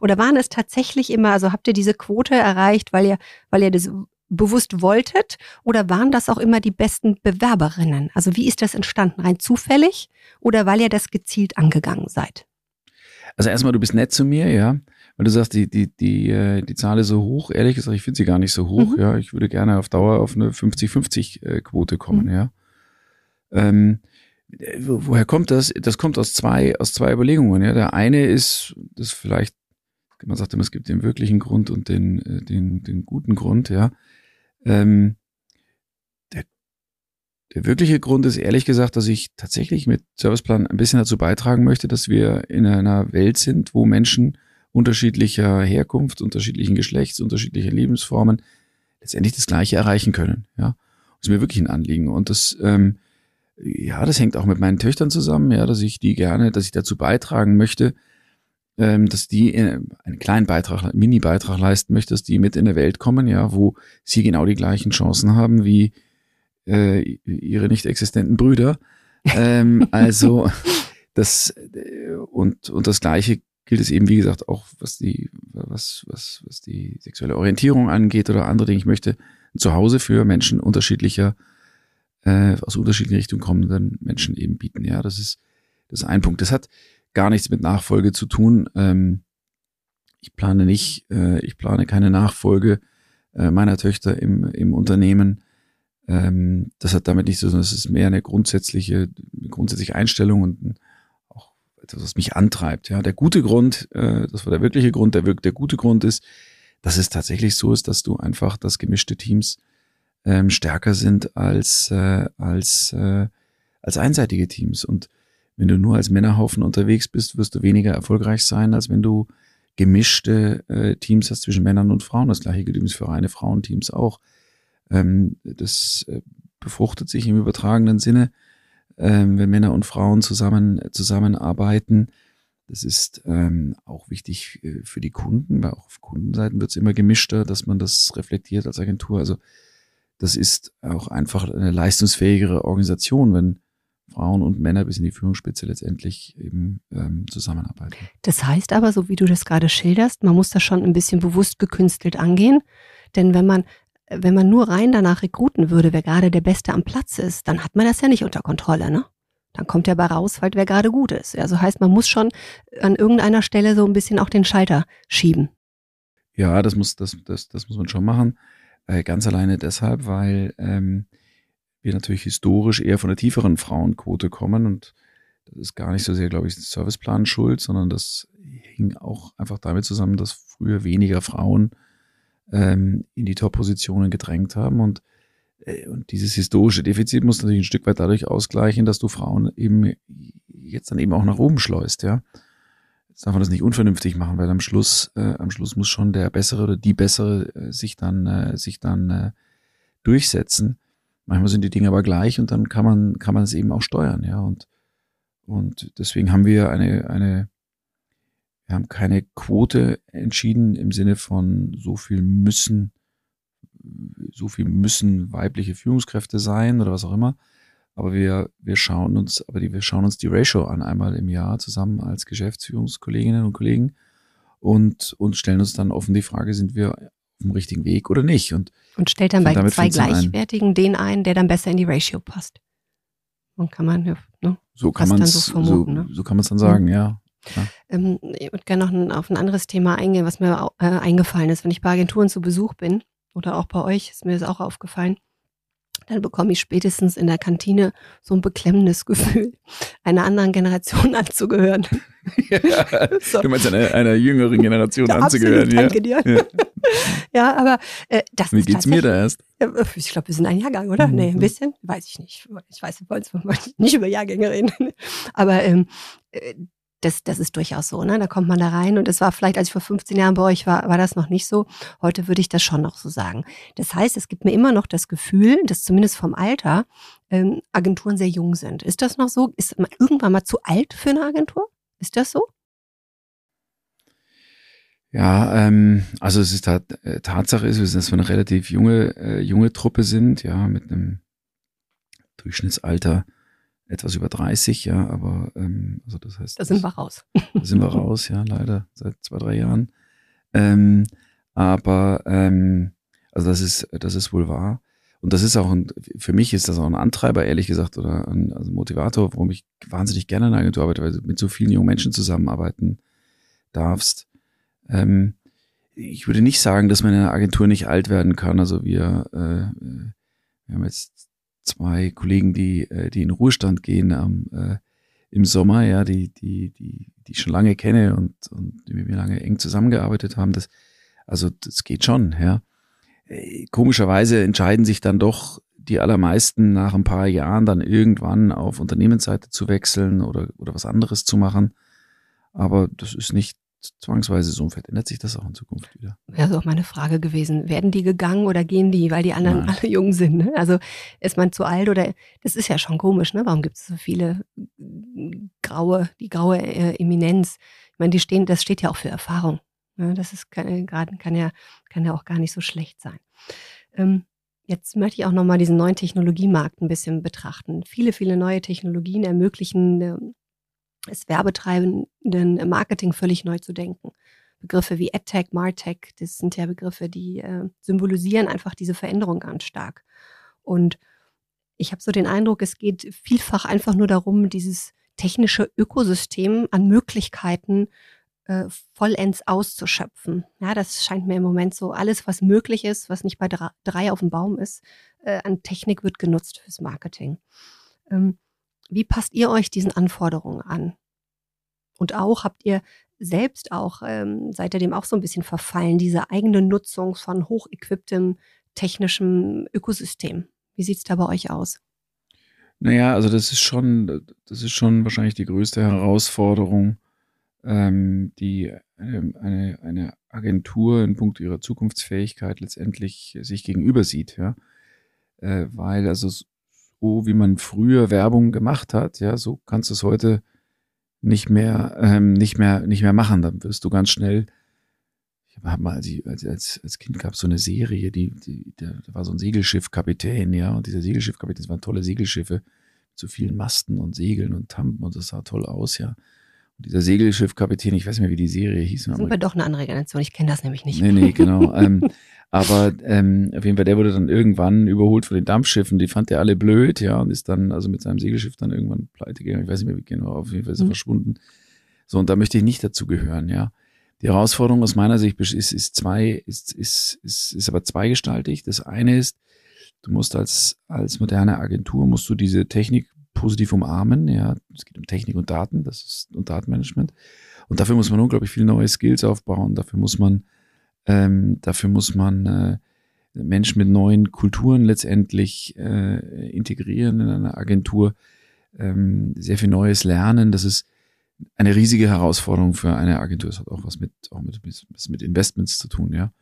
Oder waren es tatsächlich immer, also habt ihr diese Quote erreicht, weil ihr, weil ihr das bewusst wolltet oder waren das auch immer die besten Bewerberinnen? Also wie ist das entstanden? Rein zufällig oder weil ihr das gezielt angegangen seid? Also erstmal, du bist nett zu mir, ja. Weil du sagst, die, die, die, äh, die Zahl ist so hoch. Ehrlich gesagt, ich finde sie gar nicht so hoch, mhm. ja. Ich würde gerne auf Dauer auf eine 50-50-Quote kommen, mhm. ja. Ähm, woher kommt das? Das kommt aus zwei, aus zwei Überlegungen, ja. Der eine ist, das vielleicht, man sagt immer, es gibt den wirklichen Grund und den, äh, den, den guten Grund, ja. Ähm, der, der wirkliche Grund ist ehrlich gesagt, dass ich tatsächlich mit Serviceplan ein bisschen dazu beitragen möchte, dass wir in einer Welt sind, wo Menschen unterschiedlicher Herkunft, unterschiedlichen Geschlechts, unterschiedlicher Lebensformen letztendlich das Gleiche erreichen können. Ja, das ist mir wirklich ein Anliegen. Und das ähm, ja, das hängt auch mit meinen Töchtern zusammen, ja, dass ich die gerne, dass ich dazu beitragen möchte, dass die äh, einen kleinen Beitrag, Mini-Beitrag leisten möchte, dass die mit in der Welt kommen, ja, wo sie genau die gleichen Chancen haben wie äh, ihre nicht existenten Brüder. ähm, also das äh, und und das Gleiche gilt es eben wie gesagt auch was die was was was die sexuelle Orientierung angeht oder andere Dinge. Ich möchte ein Zuhause für Menschen unterschiedlicher äh, aus unterschiedlichen Richtungen kommenden Menschen eben bieten. Ja, das ist das ist ein Punkt. Das hat gar nichts mit Nachfolge zu tun. Ähm, ich plane nicht, äh, ich plane keine Nachfolge äh, meiner Töchter im, im Unternehmen. Ähm, das hat damit nichts zu tun, das ist mehr eine grundsätzliche, eine grundsätzliche Einstellung und auch etwas, was mich antreibt. Ja, der gute Grund, äh, das war der wirkliche Grund, der, der gute Grund ist, dass es tatsächlich so ist, dass du einfach, dass gemischte Teams ähm, stärker sind als, äh, als, äh, als einseitige Teams. Und wenn du nur als Männerhaufen unterwegs bist, wirst du weniger erfolgreich sein, als wenn du gemischte äh, Teams hast zwischen Männern und Frauen. Das gleiche gilt übrigens für reine Frauenteams auch. Ähm, das äh, befruchtet sich im übertragenen Sinne, ähm, wenn Männer und Frauen zusammen zusammenarbeiten. Das ist ähm, auch wichtig äh, für die Kunden, weil auch auf Kundenseiten wird es immer gemischter, dass man das reflektiert als Agentur. Also das ist auch einfach eine leistungsfähigere Organisation, wenn Frauen und Männer bis in die Führungsspitze letztendlich eben ähm, zusammenarbeiten. Das heißt aber, so wie du das gerade schilderst, man muss das schon ein bisschen bewusst gekünstelt angehen. Denn wenn man, wenn man nur rein danach rekruten würde, wer gerade der Beste am Platz ist, dann hat man das ja nicht unter Kontrolle, ne? Dann kommt ja bei raus, halt, wer gerade gut ist. Also heißt, man muss schon an irgendeiner Stelle so ein bisschen auch den Schalter schieben. Ja, das muss, das, das, das muss man schon machen. Äh, ganz alleine deshalb, weil ähm, wir natürlich historisch eher von der tieferen Frauenquote kommen und das ist gar nicht so sehr, glaube ich, Serviceplan schuld, sondern das hing auch einfach damit zusammen, dass früher weniger Frauen ähm, in die Top-Positionen gedrängt haben und äh, und dieses historische Defizit muss natürlich ein Stück weit dadurch ausgleichen, dass du Frauen eben jetzt dann eben auch nach oben schleust, ja. Jetzt darf man das nicht unvernünftig machen, weil am Schluss, äh, am Schluss muss schon der bessere oder die bessere äh, sich dann, äh, sich dann äh, durchsetzen. Manchmal sind die Dinge aber gleich und dann kann man, kann man es eben auch steuern, ja. Und, und deswegen haben wir eine, eine, wir haben keine Quote entschieden im Sinne von so viel müssen, so viel müssen weibliche Führungskräfte sein oder was auch immer. Aber wir, wir schauen uns, aber die, wir schauen uns die Ratio an einmal im Jahr zusammen als Geschäftsführungskolleginnen und Kollegen und, und stellen uns dann offen die Frage, sind wir dem richtigen Weg oder nicht. Und, und stellt dann bei zwei Gleichwertigen den ein, der dann besser in die Ratio passt. Und kann man, ne, so kann man so, so, ne? so kann man es dann sagen, mhm. ja. Ähm, ich würde gerne noch auf ein anderes Thema eingehen, was mir äh, eingefallen ist. Wenn ich bei Agenturen zu Besuch bin oder auch bei euch, ist mir das auch aufgefallen dann bekomme ich spätestens in der Kantine so ein beklemmendes Gefühl, einer anderen Generation anzugehören. Ja, so. Du meinst einer, einer jüngeren Generation ja, anzugehören, absolut, ja. Danke dir. Ja, aber äh, das Wie geht's mir da erst? Ich glaube, wir sind ein Jahrgang, oder? Mhm. Nee, ein bisschen? Weiß ich nicht. Ich weiß, wir wollen nicht über Jahrgänge reden. Aber ähm, äh, das, das ist durchaus so, ne? Da kommt man da rein und es war vielleicht, als ich vor 15 Jahren bei euch war, war das noch nicht so. Heute würde ich das schon noch so sagen. Das heißt, es gibt mir immer noch das Gefühl, dass zumindest vom Alter ähm, Agenturen sehr jung sind. Ist das noch so? Ist man irgendwann mal zu alt für eine Agentur? Ist das so? Ja, ähm, also es ist äh, Tatsache ist, dass wir eine relativ junge, äh, junge Truppe sind, ja, mit einem Durchschnittsalter etwas über 30, ja, aber ähm, also das heißt. Da sind wir raus. Da sind wir raus, ja, leider, seit zwei, drei Jahren. Ähm, aber ähm, also das ist, das ist wohl wahr. Und das ist auch ein, für mich ist das auch ein Antreiber, ehrlich gesagt, oder ein also Motivator, warum ich wahnsinnig gerne in einer Agentur arbeite, weil du mit so vielen jungen Menschen zusammenarbeiten darfst. Ähm, ich würde nicht sagen, dass man in einer Agentur nicht alt werden kann. Also wir, äh, wir haben jetzt zwei Kollegen, die, äh, die in Ruhestand gehen am, äh, im Sommer, ja, die, die, die, die ich schon lange kenne und, und mit mir lange eng zusammengearbeitet haben. Das, also das geht schon, ja. Äh, komischerweise entscheiden sich dann doch die allermeisten nach ein paar Jahren dann irgendwann auf Unternehmensseite zu wechseln oder, oder was anderes zu machen. Aber das ist nicht, zwangsweise so. Verändert sich das auch in Zukunft wieder? Wäre so auch meine Frage gewesen. Werden die gegangen oder gehen die, weil die anderen Nein. alle jung sind? Ne? Also ist man zu alt oder das ist ja schon komisch, ne? Warum gibt es so viele graue, die graue äh, Eminenz? Ich meine, die stehen, das steht ja auch für Erfahrung. Ne? Das ist kann, kann ja, kann ja auch gar nicht so schlecht sein. Ähm, Jetzt möchte ich auch nochmal diesen neuen Technologiemarkt ein bisschen betrachten. Viele, viele neue Technologien ermöglichen ähm, es Werbetreibenden Marketing völlig neu zu denken. Begriffe wie AdTech, MarTech, das sind ja Begriffe, die äh, symbolisieren einfach diese Veränderung ganz stark. Und ich habe so den Eindruck, es geht vielfach einfach nur darum, dieses technische Ökosystem an Möglichkeiten äh, vollends auszuschöpfen. Ja, das scheint mir im Moment so, alles, was möglich ist, was nicht bei drei auf dem Baum ist, äh, an Technik wird genutzt fürs Marketing. Ähm, wie passt ihr euch diesen Anforderungen an? Und auch habt ihr selbst auch, ähm, seid ihr dem auch so ein bisschen verfallen, diese eigene Nutzung von hochequiptem technischem Ökosystem? Wie sieht es da bei euch aus? Naja, also das ist schon, das ist schon wahrscheinlich die größte Herausforderung, ähm, die eine, eine, eine Agentur in puncto ihrer Zukunftsfähigkeit letztendlich sich gegenüber sieht, ja. Äh, weil also so wie man früher Werbung gemacht hat, ja, so kannst du es heute nicht mehr, ähm, nicht mehr, nicht mehr machen. Dann wirst du ganz schnell. Ich habe mal als, als, als Kind gab es so eine Serie, die, die, da war so ein Segelschiffkapitän, ja, und dieser Segelschiffkapitän, das waren tolle Segelschiffe mit so vielen Masten und Segeln und Tampen und das sah toll aus, ja dieser Segelschiffkapitän, ich weiß nicht mehr, wie die Serie hieß. Sind wir doch eine andere Generation, ich kenne das nämlich nicht. Nee, nee, genau. ähm, aber ähm, auf jeden Fall, der wurde dann irgendwann überholt von den Dampfschiffen, die fand er alle blöd, ja, und ist dann also mit seinem Segelschiff dann irgendwann pleite gegangen. Ich weiß nicht mehr, wie genau, auf jeden Fall ist er mhm. verschwunden. So, und da möchte ich nicht dazu gehören, ja. Die Herausforderung aus meiner Sicht ist, ist zwei, ist, ist, ist, ist aber zweigestaltig. Das eine ist, du musst als, als moderne Agentur, musst du diese Technik positiv umarmen. Ja, es geht um Technik und Daten, das ist und Datenmanagement. Und dafür muss man unglaublich viele neue Skills aufbauen. Dafür muss man, ähm, dafür muss man äh, Menschen mit neuen Kulturen letztendlich äh, integrieren in einer Agentur. Ähm, sehr viel Neues lernen. Das ist eine riesige Herausforderung für eine Agentur. Das hat auch was mit, auch mit, mit Investments zu tun, ja.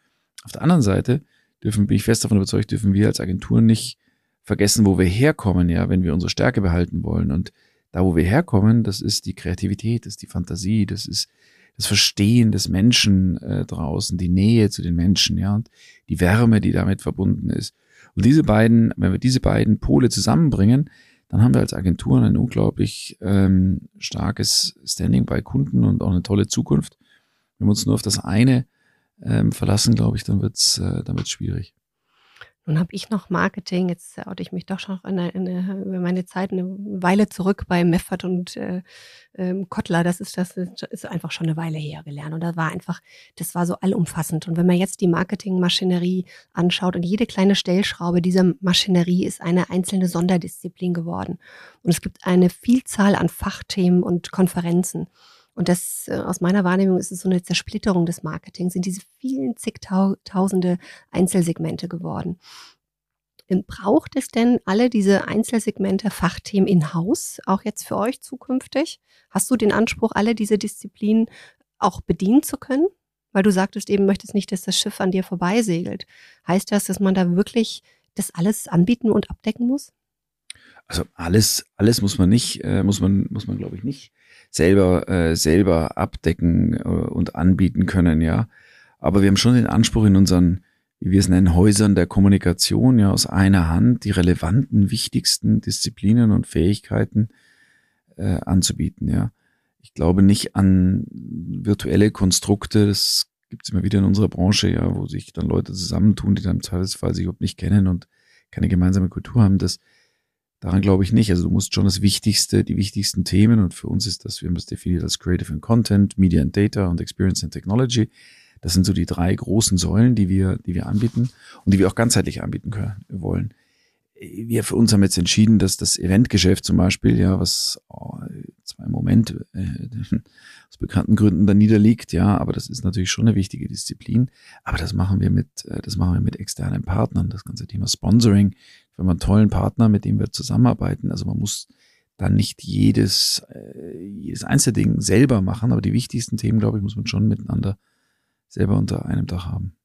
Auf der anderen Seite dürfen, bin ich fest davon überzeugt, dürfen wir als Agentur nicht vergessen, wo wir herkommen, ja, wenn wir unsere Stärke behalten wollen. Und da, wo wir herkommen, das ist die Kreativität, das ist die Fantasie, das ist das Verstehen des Menschen äh, draußen, die Nähe zu den Menschen, ja, und die Wärme, die damit verbunden ist. Und diese beiden, wenn wir diese beiden Pole zusammenbringen, dann haben wir als Agenturen ein unglaublich ähm, starkes Standing bei Kunden und auch eine tolle Zukunft. Wenn wir uns nur auf das eine ähm, verlassen, glaube ich, dann wird's, äh, dann wird's schwierig. Nun habe ich noch Marketing, jetzt oute ich mich doch schon in eine, in eine, über meine Zeit eine Weile zurück bei Meffert und äh, ähm, Kottler. Das ist, das ist einfach schon eine Weile her gelernt. Und da war einfach, das war so allumfassend. Und wenn man jetzt die Marketingmaschinerie anschaut und jede kleine Stellschraube dieser Maschinerie ist eine einzelne Sonderdisziplin geworden. Und es gibt eine Vielzahl an Fachthemen und Konferenzen. Und das äh, aus meiner Wahrnehmung ist es so eine Zersplitterung des Marketings, sind diese vielen zigtausende Einzelsegmente geworden. Ähm, braucht es denn alle diese Einzelsegmente, Fachthemen in-house, auch jetzt für euch zukünftig? Hast du den Anspruch, alle diese Disziplinen auch bedienen zu können? Weil du sagtest eben, möchtest nicht, dass das Schiff an dir vorbeisegelt. Heißt das, dass man da wirklich das alles anbieten und abdecken muss? Also alles, alles muss man nicht, äh, muss man, muss man glaube ich nicht selber, äh, selber abdecken äh, und anbieten können, ja. Aber wir haben schon den Anspruch in unseren, wie wir es nennen, Häusern der Kommunikation, ja, aus einer Hand die relevanten, wichtigsten Disziplinen und Fähigkeiten äh, anzubieten, ja. Ich glaube nicht an virtuelle Konstrukte, das gibt es immer wieder in unserer Branche, ja, wo sich dann Leute zusammentun, die dann im Zweifelsfall sich überhaupt nicht kennen und keine gemeinsame Kultur haben. Das Daran glaube ich nicht. Also du musst schon das Wichtigste, die wichtigsten Themen und für uns ist das, wir haben das definiert als Creative and Content, Media and Data und Experience and Technology. Das sind so die drei großen Säulen, die wir, die wir anbieten und die wir auch ganzheitlich anbieten können, wollen. Wir für uns haben jetzt entschieden, dass das Eventgeschäft zum Beispiel, ja, was oh, zwar im Moment äh, aus bekannten Gründen da niederliegt, ja, aber das ist natürlich schon eine wichtige Disziplin. Aber das machen wir mit, äh, das machen wir mit externen Partnern. Das ganze Thema Sponsoring, wenn man einen tollen Partner, mit dem wir zusammenarbeiten. Also man muss dann nicht jedes, äh, jedes Einzelding selber machen, aber die wichtigsten Themen, glaube ich, muss man schon miteinander selber unter einem Dach haben.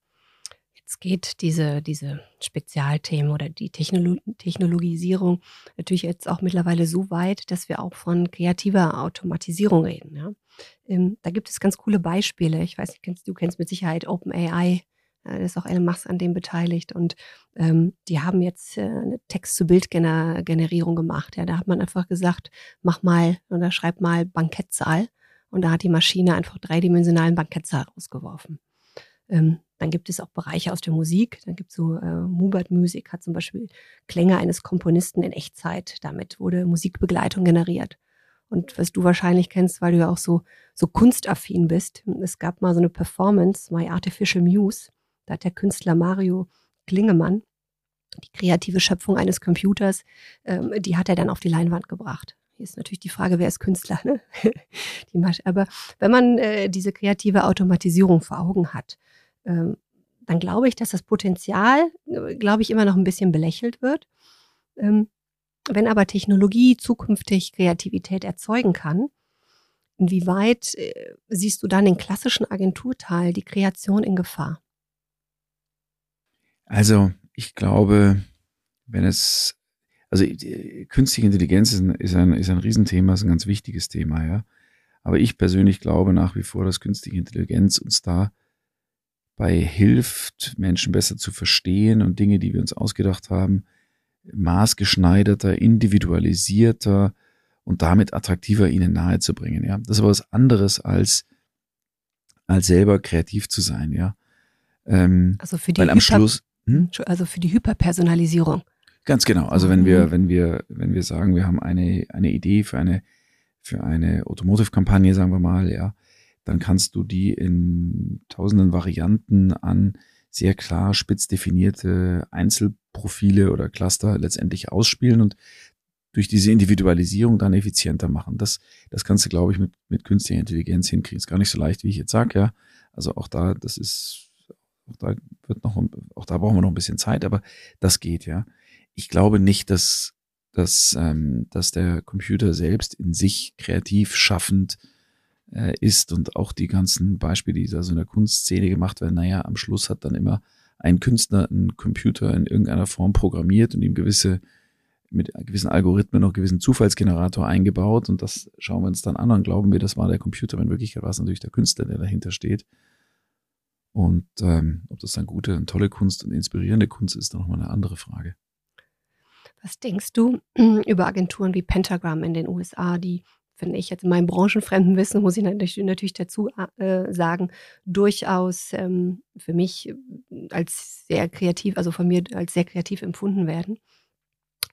Jetzt geht diese, diese Spezialthemen oder die Technolo Technologisierung natürlich jetzt auch mittlerweile so weit, dass wir auch von kreativer Automatisierung reden. Ja? Ähm, da gibt es ganz coole Beispiele. Ich weiß nicht, kennst, du kennst mit Sicherheit OpenAI. Äh, da ist auch Elon Musk an dem beteiligt und ähm, die haben jetzt äh, eine Text-zu-Bild-Generierung gemacht. Ja, da hat man einfach gesagt, mach mal oder schreib mal Bankettsaal und da hat die Maschine einfach dreidimensionalen Bankettsaal rausgeworfen. Ähm, dann gibt es auch Bereiche aus der Musik. Dann gibt es so äh, Mubert Music, hat zum Beispiel Klänge eines Komponisten in Echtzeit. Damit wurde Musikbegleitung generiert. Und was du wahrscheinlich kennst, weil du ja auch so, so kunstaffin bist. Es gab mal so eine Performance, My Artificial Muse. Da hat der Künstler Mario Klingemann die kreative Schöpfung eines Computers, ähm, die hat er dann auf die Leinwand gebracht. Hier ist natürlich die Frage, wer ist Künstler? Ne? Aber wenn man äh, diese kreative Automatisierung vor Augen hat, ähm, dann glaube ich, dass das Potenzial, äh, glaube ich, immer noch ein bisschen belächelt wird. Ähm, wenn aber Technologie zukünftig Kreativität erzeugen kann, inwieweit äh, siehst du dann den klassischen Agenturteil, die Kreation in Gefahr? Also, ich glaube, wenn es, also künstliche Intelligenz ist ein, ist ein, ist ein Riesenthema, ist ein ganz wichtiges Thema, ja. Aber ich persönlich glaube nach wie vor, dass künstliche Intelligenz uns da bei hilft, Menschen besser zu verstehen und Dinge, die wir uns ausgedacht haben, maßgeschneiderter, individualisierter und damit attraktiver ihnen nahezubringen. Ja, das ist aber was anderes als als selber kreativ zu sein. Ja, ähm, also für die weil am Hyper Schluss, hm? also für die Hyperpersonalisierung. Ganz genau. Also wenn wir mhm. wenn wir wenn wir sagen, wir haben eine eine Idee für eine für eine Automotive-Kampagne, sagen wir mal, ja, dann kannst du die in tausenden Varianten an sehr klar spitz definierte Einzelprofile oder Cluster letztendlich ausspielen und durch diese Individualisierung dann effizienter machen. Das, das kannst du, glaube ich, mit, mit künstlicher Intelligenz hinkriegen. Ist gar nicht so leicht, wie ich jetzt sage, ja. Also auch da, das ist, auch da wird noch, auch da brauchen wir noch ein bisschen Zeit, aber das geht, ja. Ich glaube nicht, dass, dass, ähm, dass der Computer selbst in sich kreativ schaffend äh, ist und auch die ganzen Beispiele, die da so in der Kunstszene gemacht werden, naja, am Schluss hat dann immer ein Künstler einen Computer in irgendeiner Form programmiert und ihm gewisse mit gewissen Algorithmen noch gewissen Zufallsgenerator eingebaut und das schauen wir uns dann an und glauben wir, das war der Computer. In Wirklichkeit war es natürlich der Künstler, der dahinter steht. Und ähm, ob das dann gute und tolle Kunst und inspirierende Kunst ist, dann nochmal eine andere Frage. Was denkst du über Agenturen wie Pentagram in den USA, die finde ich jetzt in meinem branchenfremden Wissen, muss ich natürlich, dazu äh, sagen, durchaus ähm, für mich äh, als sehr kreativ, also von mir als sehr kreativ empfunden werden.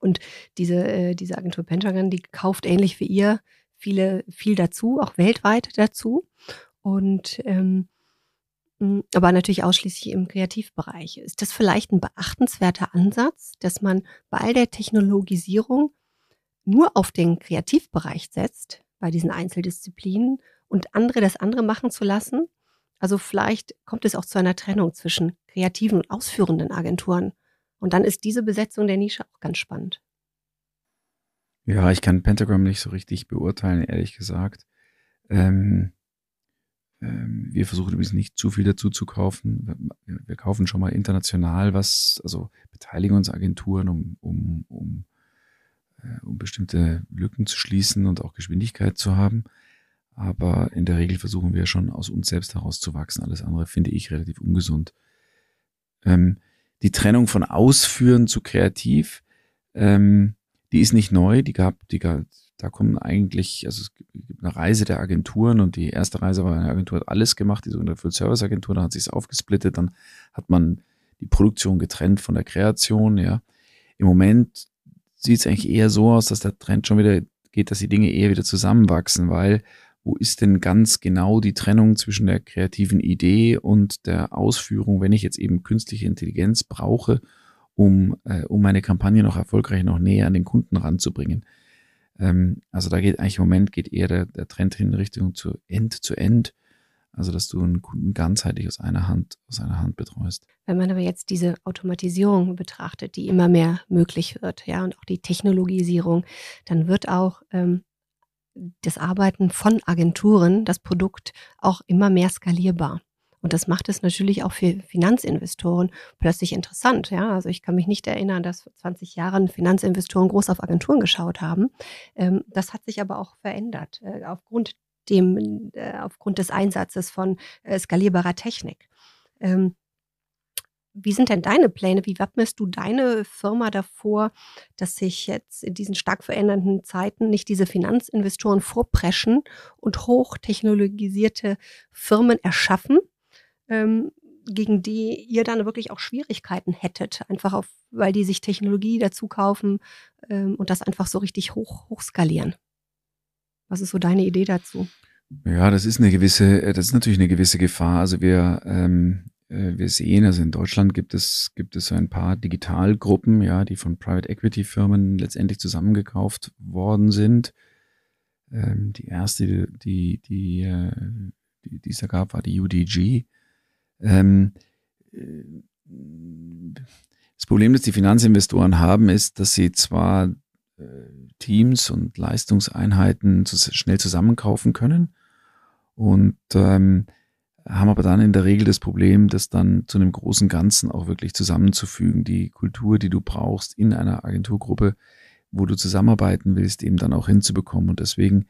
Und diese, äh, diese Agentur Pentagon, die kauft ähnlich wie ihr viele, viel dazu, auch weltweit dazu. Und ähm, aber natürlich ausschließlich im Kreativbereich. Ist das vielleicht ein beachtenswerter Ansatz, dass man bei all der Technologisierung nur auf den Kreativbereich setzt, bei diesen Einzeldisziplinen, und andere das andere machen zu lassen. Also vielleicht kommt es auch zu einer Trennung zwischen kreativen und ausführenden Agenturen. Und dann ist diese Besetzung der Nische auch ganz spannend. Ja, ich kann Pentagram nicht so richtig beurteilen, ehrlich gesagt. Ähm, ähm, wir versuchen übrigens nicht zu viel dazu zu kaufen. Wir, kaufen schon mal international was, also beteiligen uns Agenturen, um, um, um äh, um bestimmte Lücken zu schließen und auch Geschwindigkeit zu haben. Aber in der Regel versuchen wir schon aus uns selbst herauszuwachsen. Alles andere finde ich relativ ungesund. Ähm, die Trennung von Ausführen zu kreativ, ähm, die ist nicht neu. Die gab, die gab, da kommen eigentlich, also es gibt eine Reise der Agenturen und die erste Reise war eine Agentur hat alles gemacht, die sogenannte Full Service Agentur, da hat sich es aufgesplittet, dann hat man die Produktion getrennt von der Kreation, ja. Im Moment sieht es eigentlich eher so aus, dass der Trend schon wieder geht, dass die Dinge eher wieder zusammenwachsen, weil wo ist denn ganz genau die Trennung zwischen der kreativen Idee und der Ausführung, wenn ich jetzt eben künstliche Intelligenz brauche, um, äh, um meine Kampagne noch erfolgreich noch näher an den Kunden ranzubringen. Ähm, also da geht eigentlich im Moment geht eher der, der Trend hin Richtung zu End-zu-End. Also, dass du einen Kunden ganzheitlich aus einer Hand, aus einer Hand betreust. Wenn man aber jetzt diese Automatisierung betrachtet, die immer mehr möglich wird, ja, und auch die Technologisierung, dann wird auch ähm, das Arbeiten von Agenturen das Produkt auch immer mehr skalierbar. Und das macht es natürlich auch für Finanzinvestoren plötzlich interessant. Ja, also ich kann mich nicht erinnern, dass vor 20 Jahren Finanzinvestoren groß auf Agenturen geschaut haben. Ähm, das hat sich aber auch verändert äh, aufgrund dem, äh, aufgrund des Einsatzes von äh, skalierbarer Technik. Ähm, wie sind denn deine Pläne? Wie wappnest du deine Firma davor, dass sich jetzt in diesen stark verändernden Zeiten nicht diese Finanzinvestoren vorpreschen und hochtechnologisierte Firmen erschaffen, ähm, gegen die ihr dann wirklich auch Schwierigkeiten hättet, einfach auf, weil die sich Technologie dazu kaufen ähm, und das einfach so richtig hoch, hochskalieren? Was ist so deine Idee dazu? Ja, das ist eine gewisse, das ist natürlich eine gewisse Gefahr. Also wir, ähm, äh, wir sehen, also in Deutschland gibt es, gibt es so ein paar Digitalgruppen, ja, die von Private Equity Firmen letztendlich zusammengekauft worden sind. Ähm, die erste, die, die, äh, die, die es da gab, war die UDG. Ähm, äh, das Problem, das die Finanzinvestoren haben, ist, dass sie zwar äh, Teams und Leistungseinheiten zu, schnell zusammenkaufen können und ähm, haben aber dann in der Regel das Problem, das dann zu einem großen Ganzen auch wirklich zusammenzufügen, die Kultur, die du brauchst in einer Agenturgruppe, wo du zusammenarbeiten willst, eben dann auch hinzubekommen. Und deswegen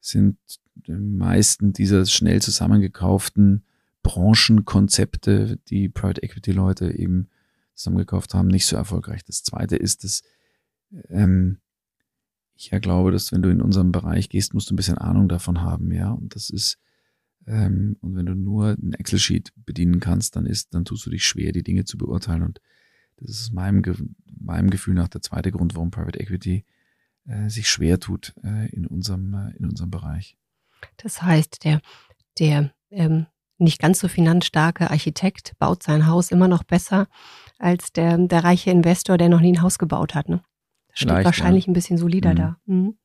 sind die meisten dieser schnell zusammengekauften Branchenkonzepte, die Private Equity Leute eben zusammengekauft haben, nicht so erfolgreich. Das zweite ist, dass ähm, ich ja glaube, dass wenn du in unserem Bereich gehst, musst du ein bisschen Ahnung davon haben, ja. Und das ist ähm, und wenn du nur ein Excel-Sheet bedienen kannst, dann ist, dann tust du dich schwer, die Dinge zu beurteilen. Und das ist meinem, meinem Gefühl nach der zweite Grund, warum Private Equity äh, sich schwer tut äh, in unserem, äh, in unserem Bereich. Das heißt, der, der ähm, nicht ganz so finanzstarke Architekt baut sein Haus immer noch besser als der, der reiche Investor, der noch nie ein Haus gebaut hat. Ne? Das steht Leicht, wahrscheinlich ja. ein bisschen solider mhm. da. Mhm.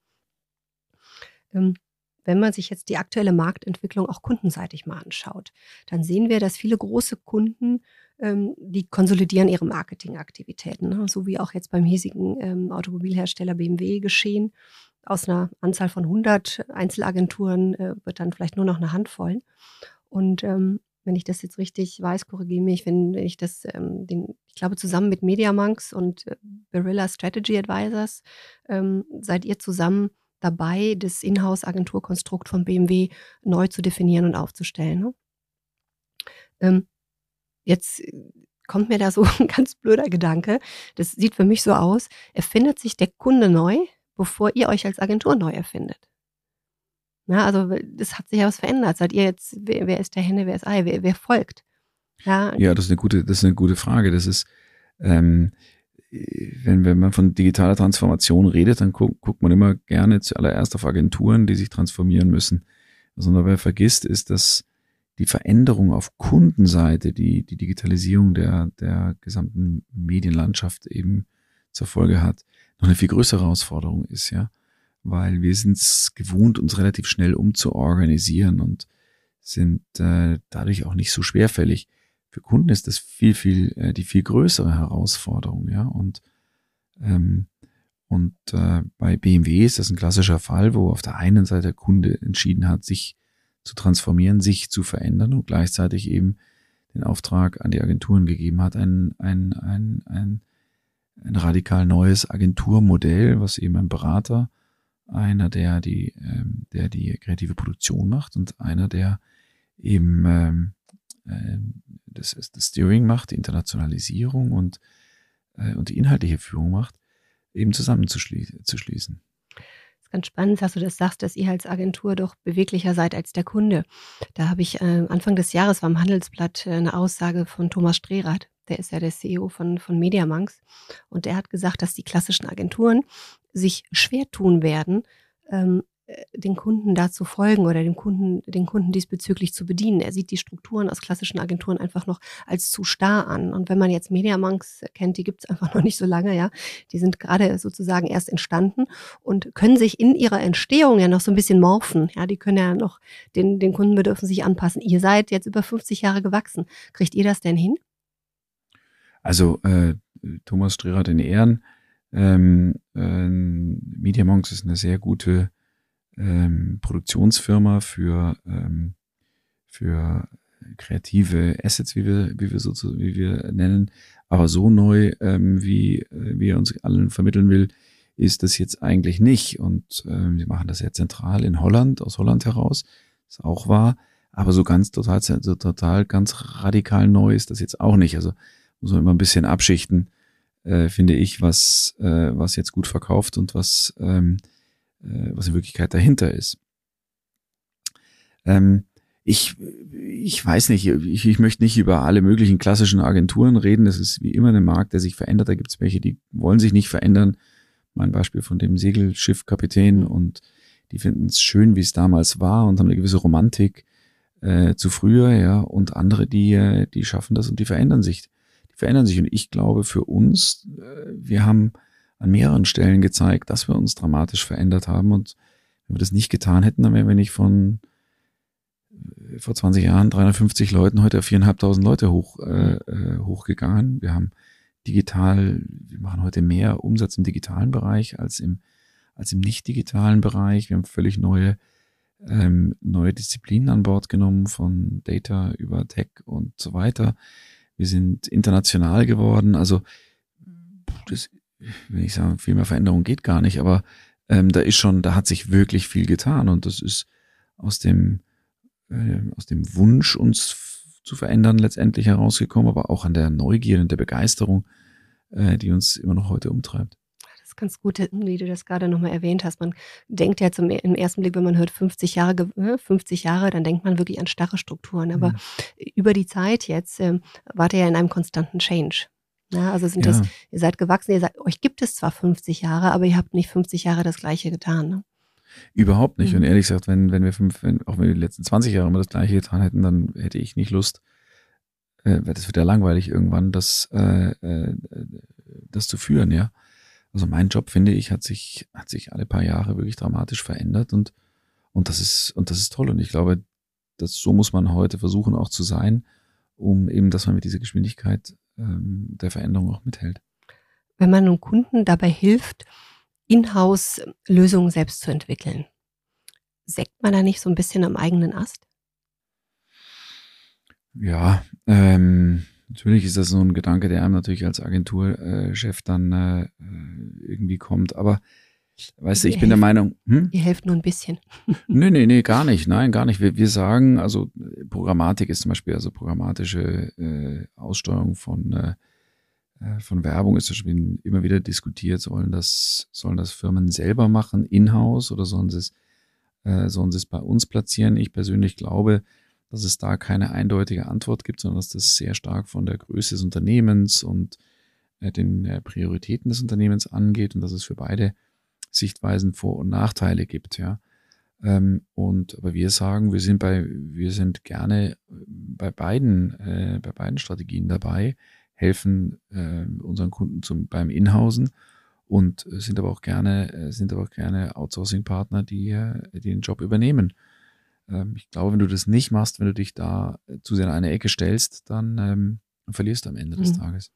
Ähm, wenn man sich jetzt die aktuelle Marktentwicklung auch kundenseitig mal anschaut, dann sehen wir, dass viele große Kunden, ähm, die konsolidieren ihre Marketingaktivitäten, ne? so wie auch jetzt beim hiesigen ähm, Automobilhersteller BMW geschehen. Aus einer Anzahl von 100 Einzelagenturen äh, wird dann vielleicht nur noch eine Handvoll. Und ähm, wenn ich das jetzt richtig weiß, korrigiere mich, wenn, wenn ich das, ähm, den, ich glaube, zusammen mit MediaMonks und äh, Barilla Strategy Advisors ähm, seid ihr zusammen dabei, das Inhouse-Agenturkonstrukt von BMW neu zu definieren und aufzustellen. Ne? Ähm, jetzt kommt mir da so ein ganz blöder Gedanke. Das sieht für mich so aus, erfindet sich der Kunde neu, bevor ihr euch als Agentur neu erfindet. Na, also das hat sich ja was verändert. Seid ihr jetzt, wer, wer ist der Henne, wer ist Ei, wer, wer folgt? Ja, ja, das ist eine gute, das ist eine gute Frage. Das ist, ähm, wenn, wenn man von digitaler Transformation redet, dann guckt, guckt man immer gerne zuallererst auf Agenturen, die sich transformieren müssen. Was man dabei vergisst, ist, dass die Veränderung auf Kundenseite, die die Digitalisierung der, der gesamten Medienlandschaft eben zur Folge hat, noch eine viel größere Herausforderung ist, ja. Weil wir sind es gewohnt, uns relativ schnell umzuorganisieren und sind äh, dadurch auch nicht so schwerfällig für Kunden ist das viel, viel, äh, die viel größere Herausforderung, ja. Und, ähm, und äh, bei BMW ist das ein klassischer Fall, wo auf der einen Seite der Kunde entschieden hat, sich zu transformieren, sich zu verändern und gleichzeitig eben den Auftrag an die Agenturen gegeben hat, ein, ein, ein, ein, ein radikal neues Agenturmodell, was eben ein Berater, einer, der die, ähm, der die kreative Produktion macht und einer, der eben ähm, äh, das, das Steering macht, die Internationalisierung und, äh, und die inhaltliche Führung macht, eben zusammenzuschließen. Zu schließen. Das ist ganz spannend, dass du das sagst, dass ihr als Agentur doch beweglicher seid als der Kunde. Da habe ich äh, Anfang des Jahres war im Handelsblatt äh, eine Aussage von Thomas Strehrath, der ist ja der CEO von, von Mediamonks, und der hat gesagt, dass die klassischen Agenturen sich schwer tun werden, ähm, äh, den Kunden da zu folgen oder den Kunden, den Kunden diesbezüglich zu bedienen. Er sieht die Strukturen aus klassischen Agenturen einfach noch als zu starr an. Und wenn man jetzt Mediamonks kennt, die gibt es einfach noch nicht so lange, ja. Die sind gerade sozusagen erst entstanden und können sich in ihrer Entstehung ja noch so ein bisschen morphen. Ja, die können ja noch den, den Kundenbedürfen sich anpassen. Ihr seid jetzt über 50 Jahre gewachsen. Kriegt ihr das denn hin? Also äh, Thomas Strehrath in Ehren. Ähm, äh, Mediamonks ist eine sehr gute ähm, Produktionsfirma für, ähm, für kreative Assets, wie wir, wie wir so, wie wir nennen, aber so neu, ähm, wie, äh, wie er uns allen vermitteln will, ist das jetzt eigentlich nicht. Und ähm, wir machen das ja zentral in Holland, aus Holland heraus, ist auch wahr. Aber so ganz total, so total ganz radikal neu ist das jetzt auch nicht. Also muss man immer ein bisschen abschichten, äh, finde ich, was, äh, was jetzt gut verkauft und was, ähm, äh, was in Wirklichkeit dahinter ist. Ähm, ich, ich weiß nicht, ich, ich möchte nicht über alle möglichen klassischen Agenturen reden. Das ist wie immer ein Markt, der sich verändert. Da gibt es welche, die wollen sich nicht verändern. Mein Beispiel von dem Segelschiffkapitän und die finden es schön, wie es damals war und haben eine gewisse Romantik äh, zu früher, ja. Und andere, die, äh, die schaffen das und die verändern sich. Verändern sich. Und ich glaube für uns, äh, wir haben an mehreren Stellen gezeigt, dass wir uns dramatisch verändert haben. Und wenn wir das nicht getan hätten, dann wären wir nicht von vor 20 Jahren 350 Leuten heute auf 4.500 Leute hoch, äh, äh, hochgegangen. Wir haben digital, wir machen heute mehr Umsatz im digitalen Bereich als im, als im nicht digitalen Bereich. Wir haben völlig neue, ähm, neue Disziplinen an Bord genommen, von Data über Tech und so weiter. Wir sind international geworden. Also, das, wenn ich sagen, viel mehr Veränderung geht gar nicht, aber ähm, da ist schon, da hat sich wirklich viel getan und das ist aus dem, äh, aus dem Wunsch, uns zu verändern, letztendlich herausgekommen, aber auch an der Neugier und der Begeisterung, äh, die uns immer noch heute umtreibt. Ganz gut, wie du das gerade nochmal erwähnt hast. Man denkt ja zum, im ersten Blick, wenn man hört 50 Jahre, 50 ne, Jahre, dann denkt man wirklich an starre Strukturen. Aber mhm. über die Zeit jetzt ähm, wart ihr ja in einem konstanten Change. Ja, also sind ja. das, ihr seid gewachsen, ihr seid, euch gibt es zwar 50 Jahre, aber ihr habt nicht 50 Jahre das Gleiche getan. Ne? Überhaupt nicht. Mhm. Und ehrlich gesagt, wenn, wenn wir fünf, wenn, auch wenn wir die letzten 20 Jahre immer das gleiche getan hätten, dann hätte ich nicht Lust, äh, das wird ja langweilig irgendwann, das, äh, äh, das zu führen, ja. Also mein Job, finde ich, hat sich, hat sich alle paar Jahre wirklich dramatisch verändert und, und das ist, und das ist toll. Und ich glaube, dass so muss man heute versuchen auch zu sein, um eben, dass man mit dieser Geschwindigkeit ähm, der Veränderung auch mithält. Wenn man einem Kunden dabei hilft, Inhouse Lösungen selbst zu entwickeln. Sägt man da nicht so ein bisschen am eigenen Ast? Ja, ähm, natürlich ist das so ein Gedanke, der einem natürlich als Agenturchef dann äh, irgendwie kommt. Aber weißt du, ich bin helft, der Meinung. Hm? Ihr helft nur ein bisschen. nee, nee, nee, gar nicht. Nein, gar nicht. Wir, wir sagen, also Programmatik ist zum Beispiel, also programmatische äh, Aussteuerung von äh, äh, von Werbung ist schon immer wieder diskutiert, sollen das, sollen das Firmen selber machen, in-house, oder sollen sie es, äh, sollen sie es bei uns platzieren? Ich persönlich glaube, dass es da keine eindeutige Antwort gibt, sondern dass das sehr stark von der Größe des Unternehmens und äh, den äh, Prioritäten des Unternehmens angeht und dass es für beide Sichtweisen Vor- und Nachteile gibt, ja. Ähm, und aber wir sagen, wir sind bei, wir sind gerne bei beiden, äh, bei beiden Strategien dabei helfen unseren Kunden zum, beim Inhausen und sind aber auch gerne, sind aber auch gerne Outsourcing-Partner, die, die den Job übernehmen. Ähm, ich glaube, wenn du das nicht machst, wenn du dich da zu sehr in eine Ecke stellst, dann ähm, verlierst du am Ende des mhm. Tages.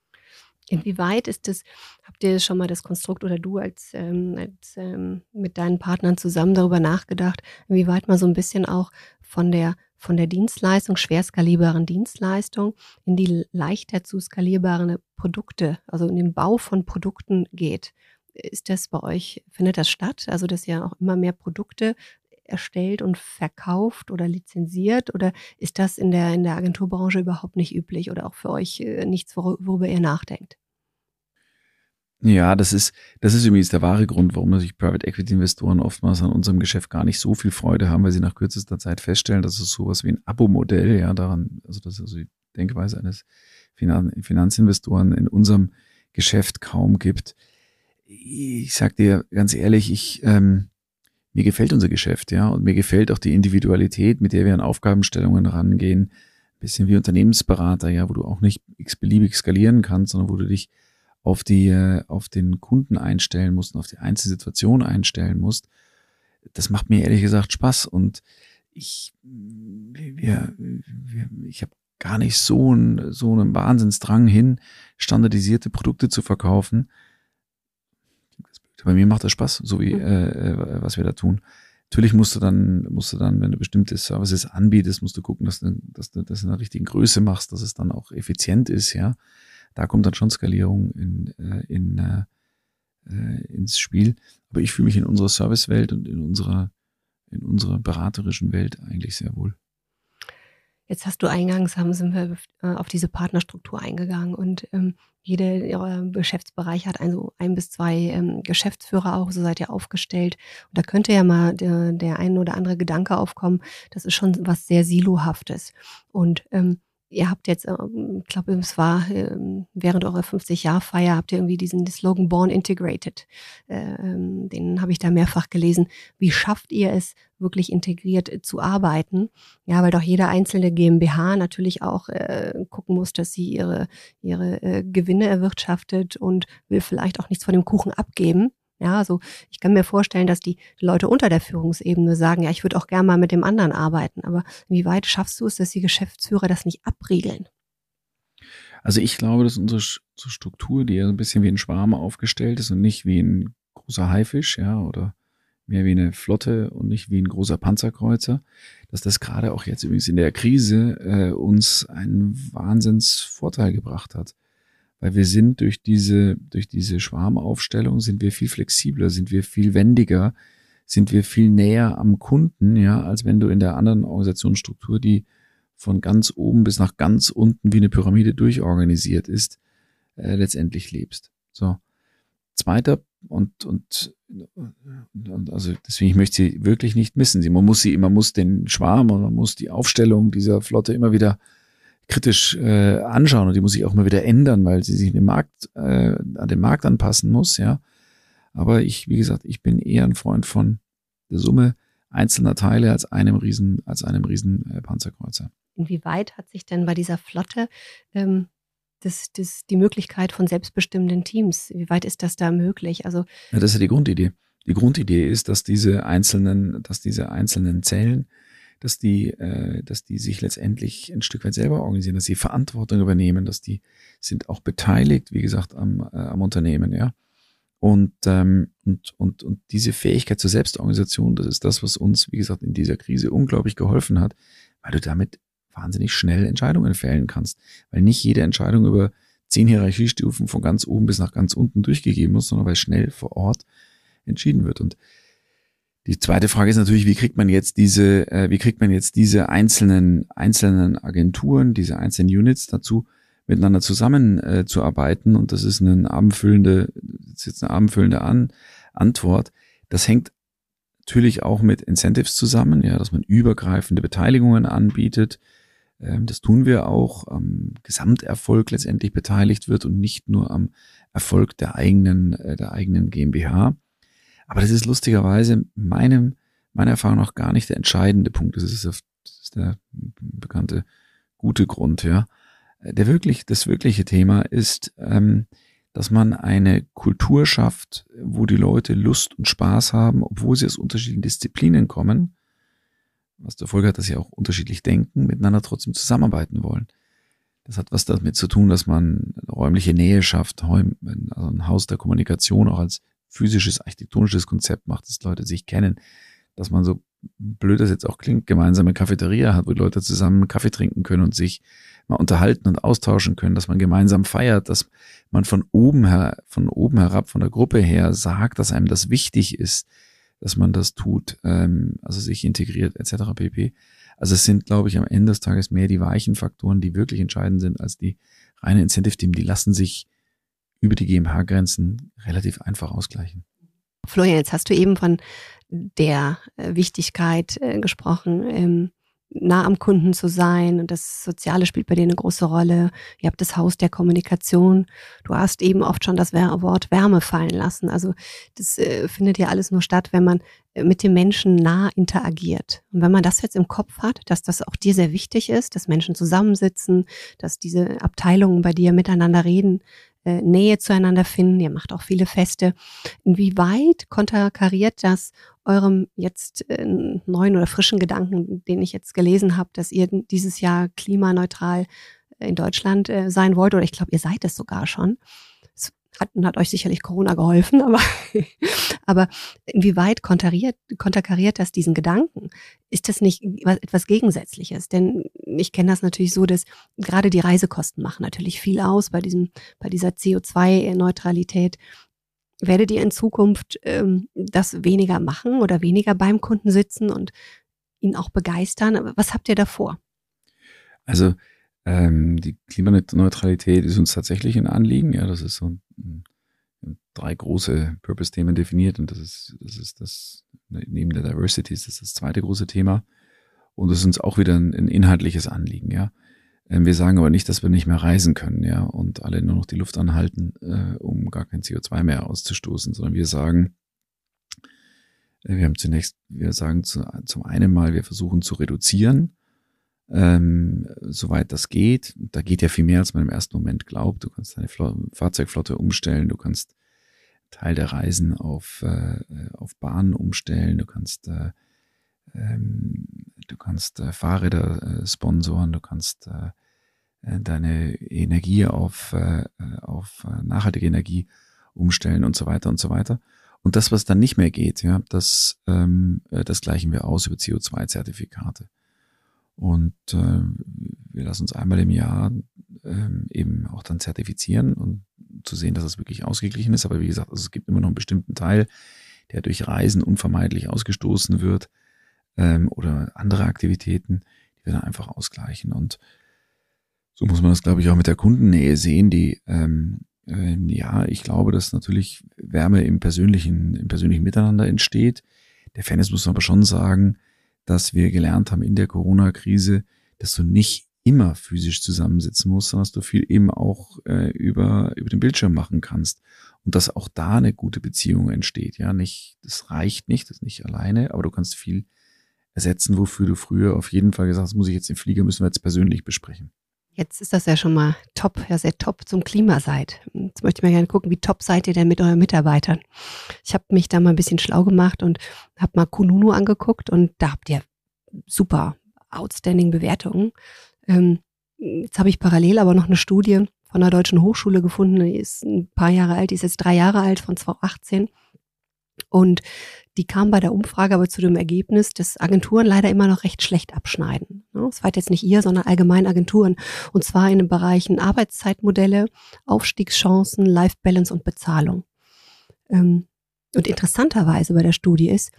Inwieweit ist es, habt ihr schon mal das Konstrukt oder du als, ähm, als ähm, mit deinen Partnern zusammen darüber nachgedacht, inwieweit man so ein bisschen auch von der von der Dienstleistung, schwer skalierbaren Dienstleistung in die leichter zu skalierbaren Produkte, also in den Bau von Produkten geht. Ist das bei euch, findet das statt? Also, dass ihr auch immer mehr Produkte erstellt und verkauft oder lizenziert? Oder ist das in der, in der Agenturbranche überhaupt nicht üblich oder auch für euch äh, nichts, worüber ihr nachdenkt? Ja, das ist, das ist übrigens der wahre Grund, warum natürlich Private Equity Investoren oftmals an unserem Geschäft gar nicht so viel Freude haben, weil sie nach kürzester Zeit feststellen, dass es sowas wie ein Abo-Modell, ja, daran, also das ist also die Denkweise eines Finanzinvestoren in unserem Geschäft kaum gibt. Ich sag dir ganz ehrlich, ich, ähm, mir gefällt unser Geschäft, ja, und mir gefällt auch die Individualität, mit der wir an Aufgabenstellungen rangehen. Bisschen wie Unternehmensberater, ja, wo du auch nicht x-beliebig skalieren kannst, sondern wo du dich auf die, äh, auf den Kunden einstellen musst und auf die Einzelsituation einstellen musst, das macht mir ehrlich gesagt Spaß und ich, wir, wir, ich habe gar nicht so, ein, so einen Wahnsinnsdrang hin, standardisierte Produkte zu verkaufen. Bei mir macht das Spaß, so wie mhm. äh, was wir da tun. Natürlich musst du dann, musst du dann, wenn du bestimmte Services anbietest, musst du gucken, dass du, dass du das in der richtigen Größe machst, dass es dann auch effizient ist, ja. Da kommt dann schon Skalierung in, äh, in, äh, äh, ins Spiel. Aber ich fühle mich in unserer Servicewelt und in unserer, in unserer beraterischen Welt eigentlich sehr wohl. Jetzt hast du eingangs, haben, sind wir äh, auf diese Partnerstruktur eingegangen und ähm, jede ihrer Geschäftsbereiche hat also ein bis zwei ähm, Geschäftsführer auch, so seid ihr aufgestellt. Und da könnte ja mal der, der ein oder andere Gedanke aufkommen, das ist schon was sehr Silohaftes. Und ähm, ihr habt jetzt, ähm, ich glaube, es war ähm, während eurer 50-Jahr-Feier, habt ihr irgendwie diesen Slogan Born Integrated. Äh, ähm, den habe ich da mehrfach gelesen. Wie schafft ihr es, wirklich integriert zu arbeiten? Ja, weil doch jede einzelne GmbH natürlich auch äh, gucken muss, dass sie ihre, ihre äh, Gewinne erwirtschaftet und will vielleicht auch nichts von dem Kuchen abgeben. Ja, also ich kann mir vorstellen, dass die Leute unter der Führungsebene sagen, ja, ich würde auch gerne mal mit dem anderen arbeiten. Aber wie weit schaffst du es, dass die Geschäftsführer das nicht abriegeln? Also ich glaube, dass unsere Struktur, die ja ein bisschen wie ein Schwarm aufgestellt ist und nicht wie ein großer Haifisch, ja, oder mehr wie eine Flotte und nicht wie ein großer Panzerkreuzer, dass das gerade auch jetzt übrigens in der Krise äh, uns einen Wahnsinnsvorteil gebracht hat weil wir sind durch diese, durch diese Schwarmaufstellung sind wir viel flexibler, sind wir viel wendiger, sind wir viel näher am Kunden, ja, als wenn du in der anderen Organisationsstruktur, die von ganz oben bis nach ganz unten wie eine Pyramide durchorganisiert ist, äh, letztendlich lebst. So. Zweiter und, und, und also deswegen ich möchte sie wirklich nicht missen. Man muss sie, man muss den Schwarm und man muss die Aufstellung dieser Flotte immer wieder kritisch äh, anschauen und die muss sich auch mal wieder ändern, weil sie sich den Markt, äh, an den Markt anpassen muss, ja. Aber ich, wie gesagt, ich bin eher ein Freund von der Summe einzelner Teile als einem riesen, als einem riesen äh, Panzerkreuzer. Inwieweit hat sich denn bei dieser Flotte ähm, das, das, die Möglichkeit von selbstbestimmenden Teams, wie weit ist das da möglich? Also ja, das ist ja die Grundidee. Die Grundidee ist, dass diese einzelnen, dass diese einzelnen Zellen dass die, äh, dass die sich letztendlich ein Stück weit selber organisieren, dass sie Verantwortung übernehmen, dass die sind auch beteiligt, wie gesagt, am, äh, am Unternehmen, ja. Und, ähm, und, und, und diese Fähigkeit zur Selbstorganisation, das ist das, was uns, wie gesagt, in dieser Krise unglaublich geholfen hat, weil du damit wahnsinnig schnell Entscheidungen fällen kannst. Weil nicht jede Entscheidung über zehn Hierarchiestufen von ganz oben bis nach ganz unten durchgegeben muss, sondern weil schnell vor Ort entschieden wird. Und die zweite Frage ist natürlich, wie kriegt man jetzt diese, äh, wie kriegt man jetzt diese einzelnen, einzelnen Agenturen, diese einzelnen Units dazu, miteinander zusammenzuarbeiten? Äh, und das ist eine abendfüllende, ist jetzt eine abendfüllende An Antwort. Das hängt natürlich auch mit Incentives zusammen, ja, dass man übergreifende Beteiligungen anbietet. Ähm, das tun wir auch, am Gesamterfolg letztendlich beteiligt wird und nicht nur am Erfolg der eigenen, äh, der eigenen GmbH. Aber das ist lustigerweise meinem, meiner Erfahrung nach gar nicht der entscheidende Punkt. Das ist, das ist der bekannte gute Grund, ja. Der wirklich, das wirkliche Thema ist, ähm, dass man eine Kultur schafft, wo die Leute Lust und Spaß haben, obwohl sie aus unterschiedlichen Disziplinen kommen, was zur Folge hat, dass sie auch unterschiedlich denken, miteinander trotzdem zusammenarbeiten wollen. Das hat was damit zu tun, dass man räumliche Nähe schafft, also ein Haus der Kommunikation auch als physisches, architektonisches Konzept macht, dass Leute sich kennen, dass man so blöd das jetzt auch klingt, gemeinsame Cafeteria hat, wo Leute zusammen Kaffee trinken können und sich mal unterhalten und austauschen können, dass man gemeinsam feiert, dass man von oben her, von oben herab, von der Gruppe her sagt, dass einem das wichtig ist, dass man das tut, ähm, also sich integriert etc. pp. Also es sind, glaube ich, am Ende des Tages mehr die weichen Faktoren, die wirklich entscheidend sind, als die reine Incentive-Team. Die lassen sich über die GmbH-Grenzen relativ einfach ausgleichen. Florian, jetzt hast du eben von der äh, Wichtigkeit äh, gesprochen, ähm, nah am Kunden zu sein und das Soziale spielt bei dir eine große Rolle. Ihr habt das Haus der Kommunikation. Du hast eben oft schon das Wort Wärme fallen lassen. Also das äh, findet ja alles nur statt, wenn man mit dem Menschen nah interagiert. Und wenn man das jetzt im Kopf hat, dass das auch dir sehr wichtig ist, dass Menschen zusammensitzen, dass diese Abteilungen bei dir miteinander reden, äh, Nähe zueinander finden. Ihr macht auch viele Feste. Inwieweit konterkariert das eurem jetzt äh, neuen oder frischen Gedanken, den ich jetzt gelesen habe, dass ihr dieses Jahr klimaneutral in Deutschland äh, sein wollt? Oder ich glaube, ihr seid es sogar schon. Hat, hat euch sicherlich Corona geholfen, aber, aber inwieweit konterkariert, konterkariert das diesen Gedanken? Ist das nicht etwas Gegensätzliches? Denn ich kenne das natürlich so, dass gerade die Reisekosten machen natürlich viel aus bei diesem, bei dieser CO2-Neutralität. Werdet ihr in Zukunft ähm, das weniger machen oder weniger beim Kunden sitzen und ihn auch begeistern? Was habt ihr davor? Also ähm, die Klimaneutralität ist uns tatsächlich ein Anliegen. Ja, das ist so ein, drei große Purpose-Themen definiert und das ist, das ist das, neben der Diversity ist das das zweite große Thema. Und das ist uns auch wieder ein, ein inhaltliches Anliegen, ja. Ähm, wir sagen aber nicht, dass wir nicht mehr reisen können, ja, und alle nur noch die Luft anhalten, äh, um gar kein CO2 mehr auszustoßen, sondern wir sagen, äh, wir haben zunächst, wir sagen zu, zum einen mal, wir versuchen zu reduzieren, ähm, soweit das geht. Da geht ja viel mehr, als man im ersten Moment glaubt. Du kannst deine Fl Fahrzeugflotte umstellen, du kannst Teil der Reisen auf, äh, auf Bahnen umstellen, du kannst äh, ähm, du kannst äh, Fahrräder äh, sponsoren, du kannst äh, äh deine Energie auf, äh, auf äh, nachhaltige Energie umstellen und so weiter und so weiter. Und das, was dann nicht mehr geht, ja, das, ähm, äh, das gleichen wir aus über CO2-Zertifikate. Und äh, wir lassen uns einmal im Jahr ähm, eben auch dann zertifizieren und zu sehen, dass es wirklich ausgeglichen ist. Aber wie gesagt, also es gibt immer noch einen bestimmten Teil, der durch Reisen unvermeidlich ausgestoßen wird ähm, oder andere Aktivitäten, die wir dann einfach ausgleichen. Und so muss man das, glaube ich, auch mit der Kundennähe sehen, die ähm, äh, ja, ich glaube, dass natürlich Wärme im persönlichen, im persönlichen Miteinander entsteht. Der Fairness muss man aber schon sagen, dass wir gelernt haben in der Corona-Krise, dass du nicht immer physisch zusammensitzen musst, sondern dass du viel eben auch äh, über, über den Bildschirm machen kannst. Und dass auch da eine gute Beziehung entsteht. Ja, nicht, das reicht nicht, das ist nicht alleine, aber du kannst viel ersetzen, wofür du früher auf jeden Fall gesagt hast, muss ich jetzt den Flieger, müssen wir jetzt persönlich besprechen. Jetzt ist das ja schon mal top, ja sehr top zum Klima seid. Jetzt möchte ich mal gerne gucken, wie top seid ihr denn mit euren Mitarbeitern? Ich habe mich da mal ein bisschen schlau gemacht und habe mal Kununu angeguckt und da habt ihr super outstanding Bewertungen. Ähm, jetzt habe ich parallel aber noch eine Studie von der Deutschen Hochschule gefunden, die ist ein paar Jahre alt, die ist jetzt drei Jahre alt, von 2018. Und die kam bei der Umfrage aber zu dem Ergebnis, dass Agenturen leider immer noch recht schlecht abschneiden. Das war jetzt nicht ihr, sondern allgemein Agenturen. Und zwar in den Bereichen Arbeitszeitmodelle, Aufstiegschancen, Life Balance und Bezahlung. Ähm, und interessanterweise bei der Studie ist,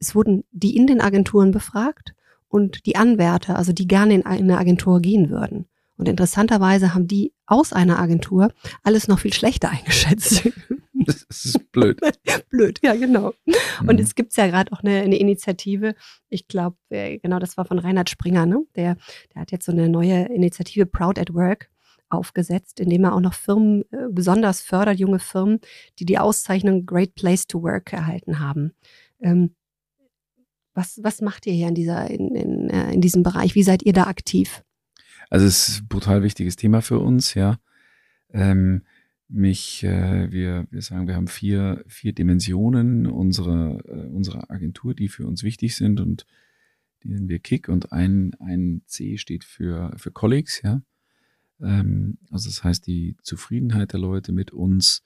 es wurden die in den Agenturen befragt und die Anwärter, also die gerne in eine Agentur gehen würden. Und interessanterweise haben die aus einer Agentur alles noch viel schlechter eingeschätzt. Das ist blöd. blöd, ja, genau. Und mhm. es gibt ja gerade auch eine, eine, Initiative, ich glaube, äh, genau, das war von Reinhard Springer, ne? Der, der hat jetzt so eine neue Initiative Proud at Work aufgesetzt, indem er auch noch Firmen äh, besonders fördert, junge Firmen, die die Auszeichnung Great Place to Work erhalten haben. Ähm, was, was macht ihr hier in, dieser, in, in, äh, in diesem Bereich? Wie seid ihr da aktiv? Also es ist ein brutal wichtiges Thema für uns, ja. Ähm, mich, äh, wir, wir sagen, wir haben vier, vier Dimensionen unserer, äh, unserer Agentur, die für uns wichtig sind und die nennen wir Kick und ein, ein C steht für, für Colleagues, ja. Ähm, also das heißt, die Zufriedenheit der Leute mit uns,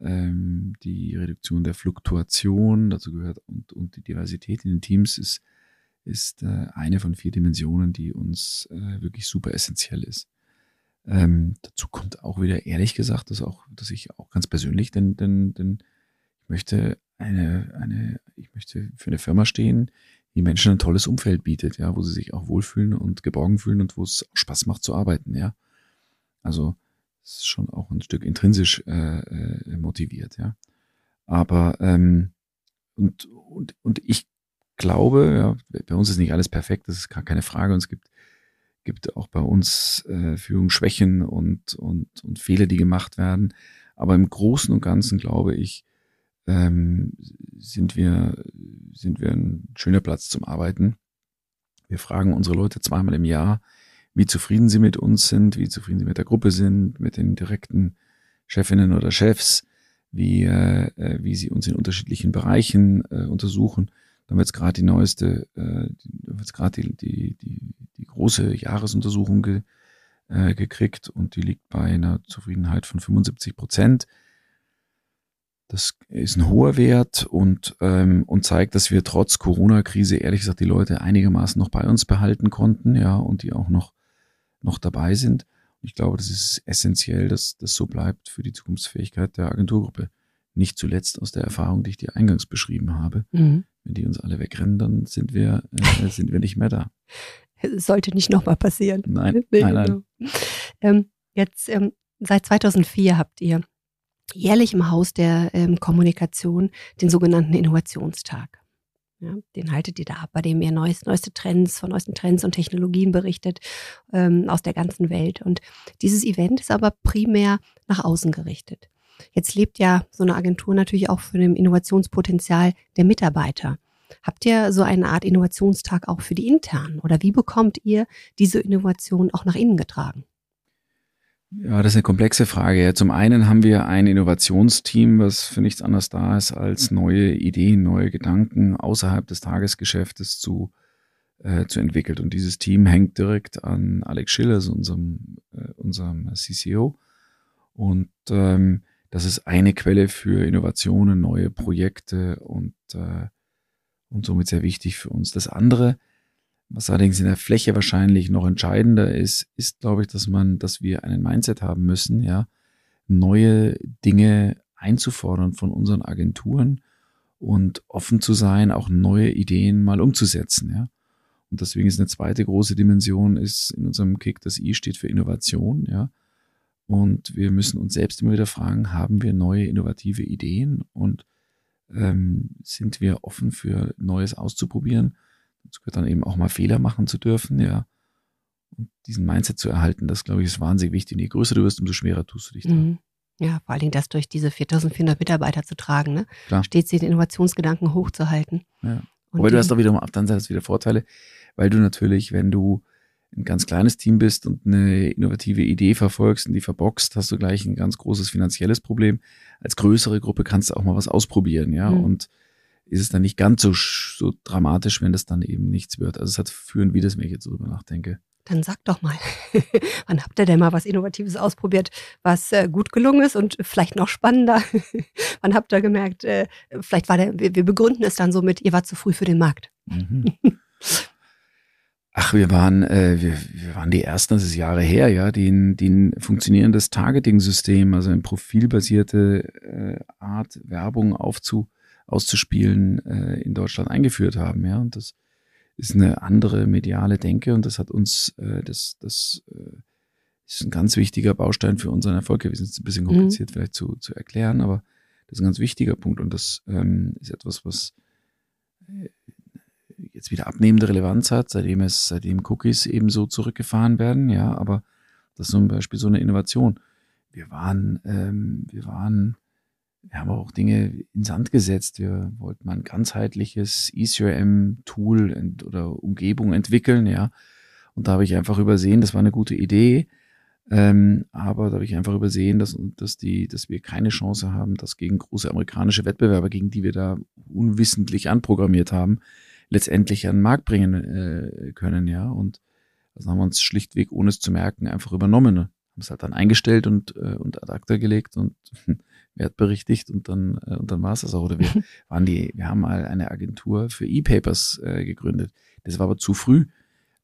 ähm, die Reduktion der Fluktuation, dazu gehört und, und die Diversität in den Teams ist ist äh, eine von vier Dimensionen, die uns äh, wirklich super essentiell ist. Ähm, dazu kommt auch wieder ehrlich gesagt, dass auch, dass ich auch ganz persönlich, denn, denn, denn ich möchte eine, eine, ich möchte für eine Firma stehen, die Menschen ein tolles Umfeld bietet, ja, wo sie sich auch wohlfühlen und geborgen fühlen und wo es auch Spaß macht zu arbeiten, ja. Also es ist schon auch ein Stück intrinsisch äh, äh, motiviert, ja. Aber ähm, und, und, und ich glaube, ja, bei uns ist nicht alles perfekt, das ist gar keine Frage. Und es gibt, gibt auch bei uns äh, Führungsschwächen und, und, und Fehler, die gemacht werden. Aber im Großen und Ganzen glaube ich, ähm, sind wir, sind wir ein schöner Platz zum Arbeiten. Wir fragen unsere Leute zweimal im Jahr, wie zufrieden sie mit uns sind, wie zufrieden sie mit der Gruppe sind, mit den direkten Chefinnen oder Chefs, wie, äh, äh wie sie uns in unterschiedlichen Bereichen äh, untersuchen. Da haben wir jetzt gerade die neueste, äh, jetzt gerade die, die, die, die große Jahresuntersuchung ge, äh, gekriegt und die liegt bei einer Zufriedenheit von 75 Prozent. Das ist ein hoher Wert und, ähm, und zeigt, dass wir trotz Corona-Krise ehrlich gesagt die Leute einigermaßen noch bei uns behalten konnten, ja, und die auch noch, noch dabei sind. Ich glaube, das ist essentiell, dass das so bleibt für die Zukunftsfähigkeit der Agenturgruppe. Nicht zuletzt aus der Erfahrung, die ich dir eingangs beschrieben habe. Mhm. Wenn die uns alle wegrennen, dann sind wir, äh, sind wir nicht mehr da. Sollte nicht nochmal passieren. Nein, nee, nein, nein. Genau. Ähm, jetzt, ähm, seit 2004 habt ihr jährlich im Haus der ähm, Kommunikation den sogenannten Innovationstag. Ja, den haltet ihr da ab, bei dem ihr neues, neueste Trends, von neuesten Trends und Technologien berichtet ähm, aus der ganzen Welt. Und dieses Event ist aber primär nach außen gerichtet. Jetzt lebt ja so eine Agentur natürlich auch von dem Innovationspotenzial der Mitarbeiter. Habt ihr so eine Art Innovationstag auch für die internen? Oder wie bekommt ihr diese Innovation auch nach innen getragen? Ja, das ist eine komplexe Frage. Zum einen haben wir ein Innovationsteam, was für nichts anderes da ist, als neue Ideen, neue Gedanken außerhalb des Tagesgeschäftes zu, äh, zu entwickeln. Und dieses Team hängt direkt an Alex Schiller, also unserem, äh, unserem CCO. Und ähm, das ist eine Quelle für Innovationen, neue Projekte und, äh, und somit sehr wichtig für uns. Das andere was allerdings in der Fläche wahrscheinlich noch entscheidender ist, ist, glaube ich, dass man, dass wir einen Mindset haben müssen, ja, neue Dinge einzufordern von unseren Agenturen und offen zu sein, auch neue Ideen mal umzusetzen, ja. Und deswegen ist eine zweite große Dimension ist in unserem Kick, das I steht für Innovation, ja. Und wir müssen uns selbst immer wieder fragen, haben wir neue innovative Ideen und ähm, sind wir offen für Neues auszuprobieren? Dazu gehört dann eben auch mal Fehler machen zu dürfen, ja. Und diesen Mindset zu erhalten, das glaube ich ist wahnsinnig wichtig. Und je größer du wirst, umso schwerer tust du dich da. Mhm. Ja, vor allen Dingen das durch diese 4400 Mitarbeiter zu tragen, ne? Klar. Stets den Innovationsgedanken hochzuhalten. Ja. Aber du hast doch wiederum auf der anderen Seite wieder Vorteile, weil du natürlich, wenn du ein ganz kleines Team bist und eine innovative Idee verfolgst und die verboxt, hast du gleich ein ganz großes finanzielles Problem. Als größere Gruppe kannst du auch mal was ausprobieren, ja. Mhm. Und ist es dann nicht ganz so, so dramatisch, wenn das dann eben nichts wird. Also es hat führen, wie das, wenn ich jetzt drüber nachdenke. Dann sag doch mal, wann habt ihr denn mal was Innovatives ausprobiert, was äh, gut gelungen ist und vielleicht noch spannender? wann habt ihr gemerkt, äh, vielleicht war der, wir, wir, begründen es dann so mit, ihr wart zu früh für den Markt. Mhm. Ach, wir waren, äh, wir, wir waren die ersten, das ist Jahre her, ja, die, ein, die ein funktionierendes Targeting-System, also eine profilbasierte äh, Art, Werbung aufzu, auszuspielen, äh, in Deutschland eingeführt haben. Ja, und das ist eine andere mediale Denke und das hat uns, äh, das, das äh, ist ein ganz wichtiger Baustein für unseren Erfolg gewesen. Das ist ein bisschen mhm. kompliziert mhm. vielleicht zu, zu erklären, aber das ist ein ganz wichtiger Punkt und das ähm, ist etwas, was äh, jetzt wieder abnehmende Relevanz hat, seitdem es, seitdem Cookies eben so zurückgefahren werden, ja, aber das ist zum Beispiel so eine Innovation. Wir waren, ähm, wir waren wir haben auch Dinge in Sand gesetzt. Wir wollten mal ein ganzheitliches ECRM-Tool oder Umgebung entwickeln, ja. Und da habe ich einfach übersehen, das war eine gute Idee, ähm, aber da habe ich einfach übersehen, dass, dass, die, dass wir keine Chance haben, das gegen große amerikanische Wettbewerber, gegen die wir da unwissentlich anprogrammiert haben, letztendlich an den Markt bringen äh, können, ja. Und das haben wir uns schlichtweg, ohne es zu merken, einfach übernommen. Haben es halt dann eingestellt und, äh, und ad acta gelegt und wertberichtigt und dann, äh, und dann war es das auch. Oder wir waren die, wir haben mal eine Agentur für E-Papers äh, gegründet. Das war aber zu früh.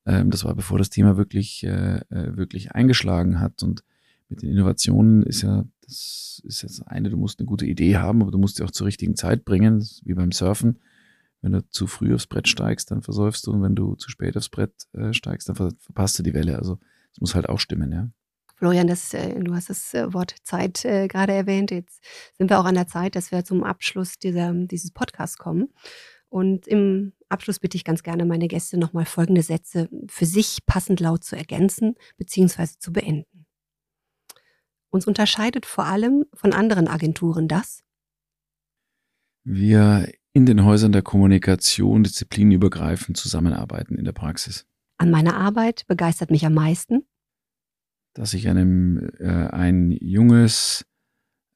Ähm, das war bevor das Thema wirklich, äh, äh, wirklich eingeschlagen hat. Und mit den Innovationen ist ja, das ist jetzt eine, du musst eine gute Idee haben, aber du musst sie auch zur richtigen Zeit bringen, wie beim Surfen. Wenn du zu früh aufs Brett steigst, dann versäufst du und wenn du zu spät aufs Brett äh, steigst, dann ver verpasst du die Welle. Also es muss halt auch stimmen, ja. Florian, das, äh, du hast das äh, Wort Zeit äh, gerade erwähnt. Jetzt sind wir auch an der Zeit, dass wir zum Abschluss dieser, dieses Podcasts kommen. Und im Abschluss bitte ich ganz gerne meine Gäste nochmal folgende Sätze für sich passend laut zu ergänzen bzw. zu beenden. Uns unterscheidet vor allem von anderen Agenturen das, wir in den Häusern der Kommunikation disziplinübergreifend zusammenarbeiten in der Praxis. An meiner Arbeit begeistert mich am meisten, dass ich einem äh, ein junges,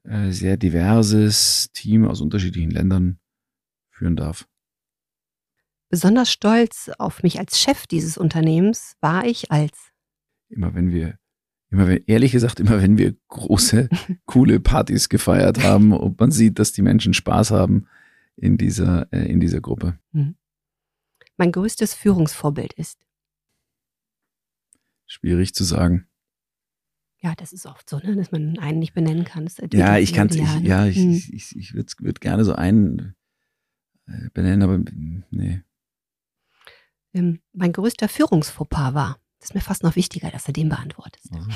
äh, sehr diverses Team aus unterschiedlichen Ländern führen darf. Besonders stolz auf mich als Chef dieses Unternehmens war ich als immer wenn wir immer, ehrlich gesagt, immer wenn wir große, coole Partys gefeiert haben und man sieht, dass die Menschen Spaß haben in dieser, äh, in dieser Gruppe. Mhm. Mein größtes Führungsvorbild ist? Schwierig zu sagen. Ja, das ist oft so, ne, dass man einen nicht benennen kann. Ja, ich kann es, ja, ich, hm. ich, ich, ich würde würd gerne so einen äh, benennen, aber nee. Ähm, mein größter Führungsfauxpas war, das ist mir fast noch wichtiger, dass du den beantwortest. Also,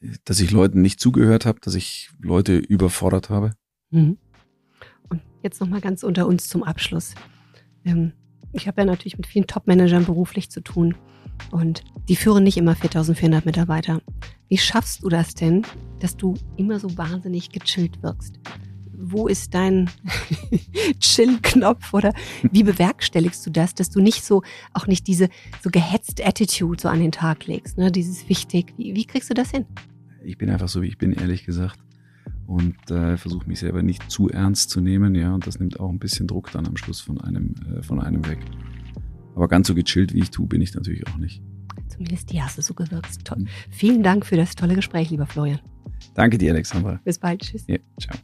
dass ich Leuten nicht zugehört habe, dass ich Leute überfordert habe. Mhm. Und jetzt nochmal ganz unter uns zum Abschluss. Ähm, ich habe ja natürlich mit vielen Top-Managern beruflich zu tun und die führen nicht immer 4400 Mitarbeiter. Wie schaffst du das denn, dass du immer so wahnsinnig gechillt wirkst? Wo ist dein Chill-Knopf oder wie bewerkstelligst du das, dass du nicht so, auch nicht diese so gehetzte Attitude so an den Tag legst, ne? dieses wichtig. Wie, wie kriegst du das hin? Ich bin einfach so, wie ich bin, ehrlich gesagt und äh, versuche mich selber nicht zu ernst zu nehmen, ja, und das nimmt auch ein bisschen Druck dann am Schluss von einem, äh, von einem weg. Aber ganz so gechillt, wie ich tue, bin ich natürlich auch nicht. Zumindest die hast du so gewirkt. Toll. Mhm. Vielen Dank für das tolle Gespräch, lieber Florian. Danke dir, Alexandra. Bis bald. Tschüss. Ja, ciao.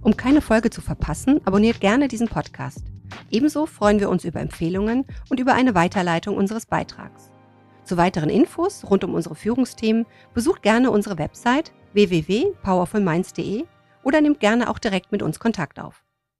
Um keine Folge zu verpassen, abonniert gerne diesen Podcast. Ebenso freuen wir uns über Empfehlungen und über eine Weiterleitung unseres Beitrags. Zu weiteren Infos rund um unsere Führungsthemen besucht gerne unsere Website www.powerfulminds.de oder nimmt gerne auch direkt mit uns Kontakt auf.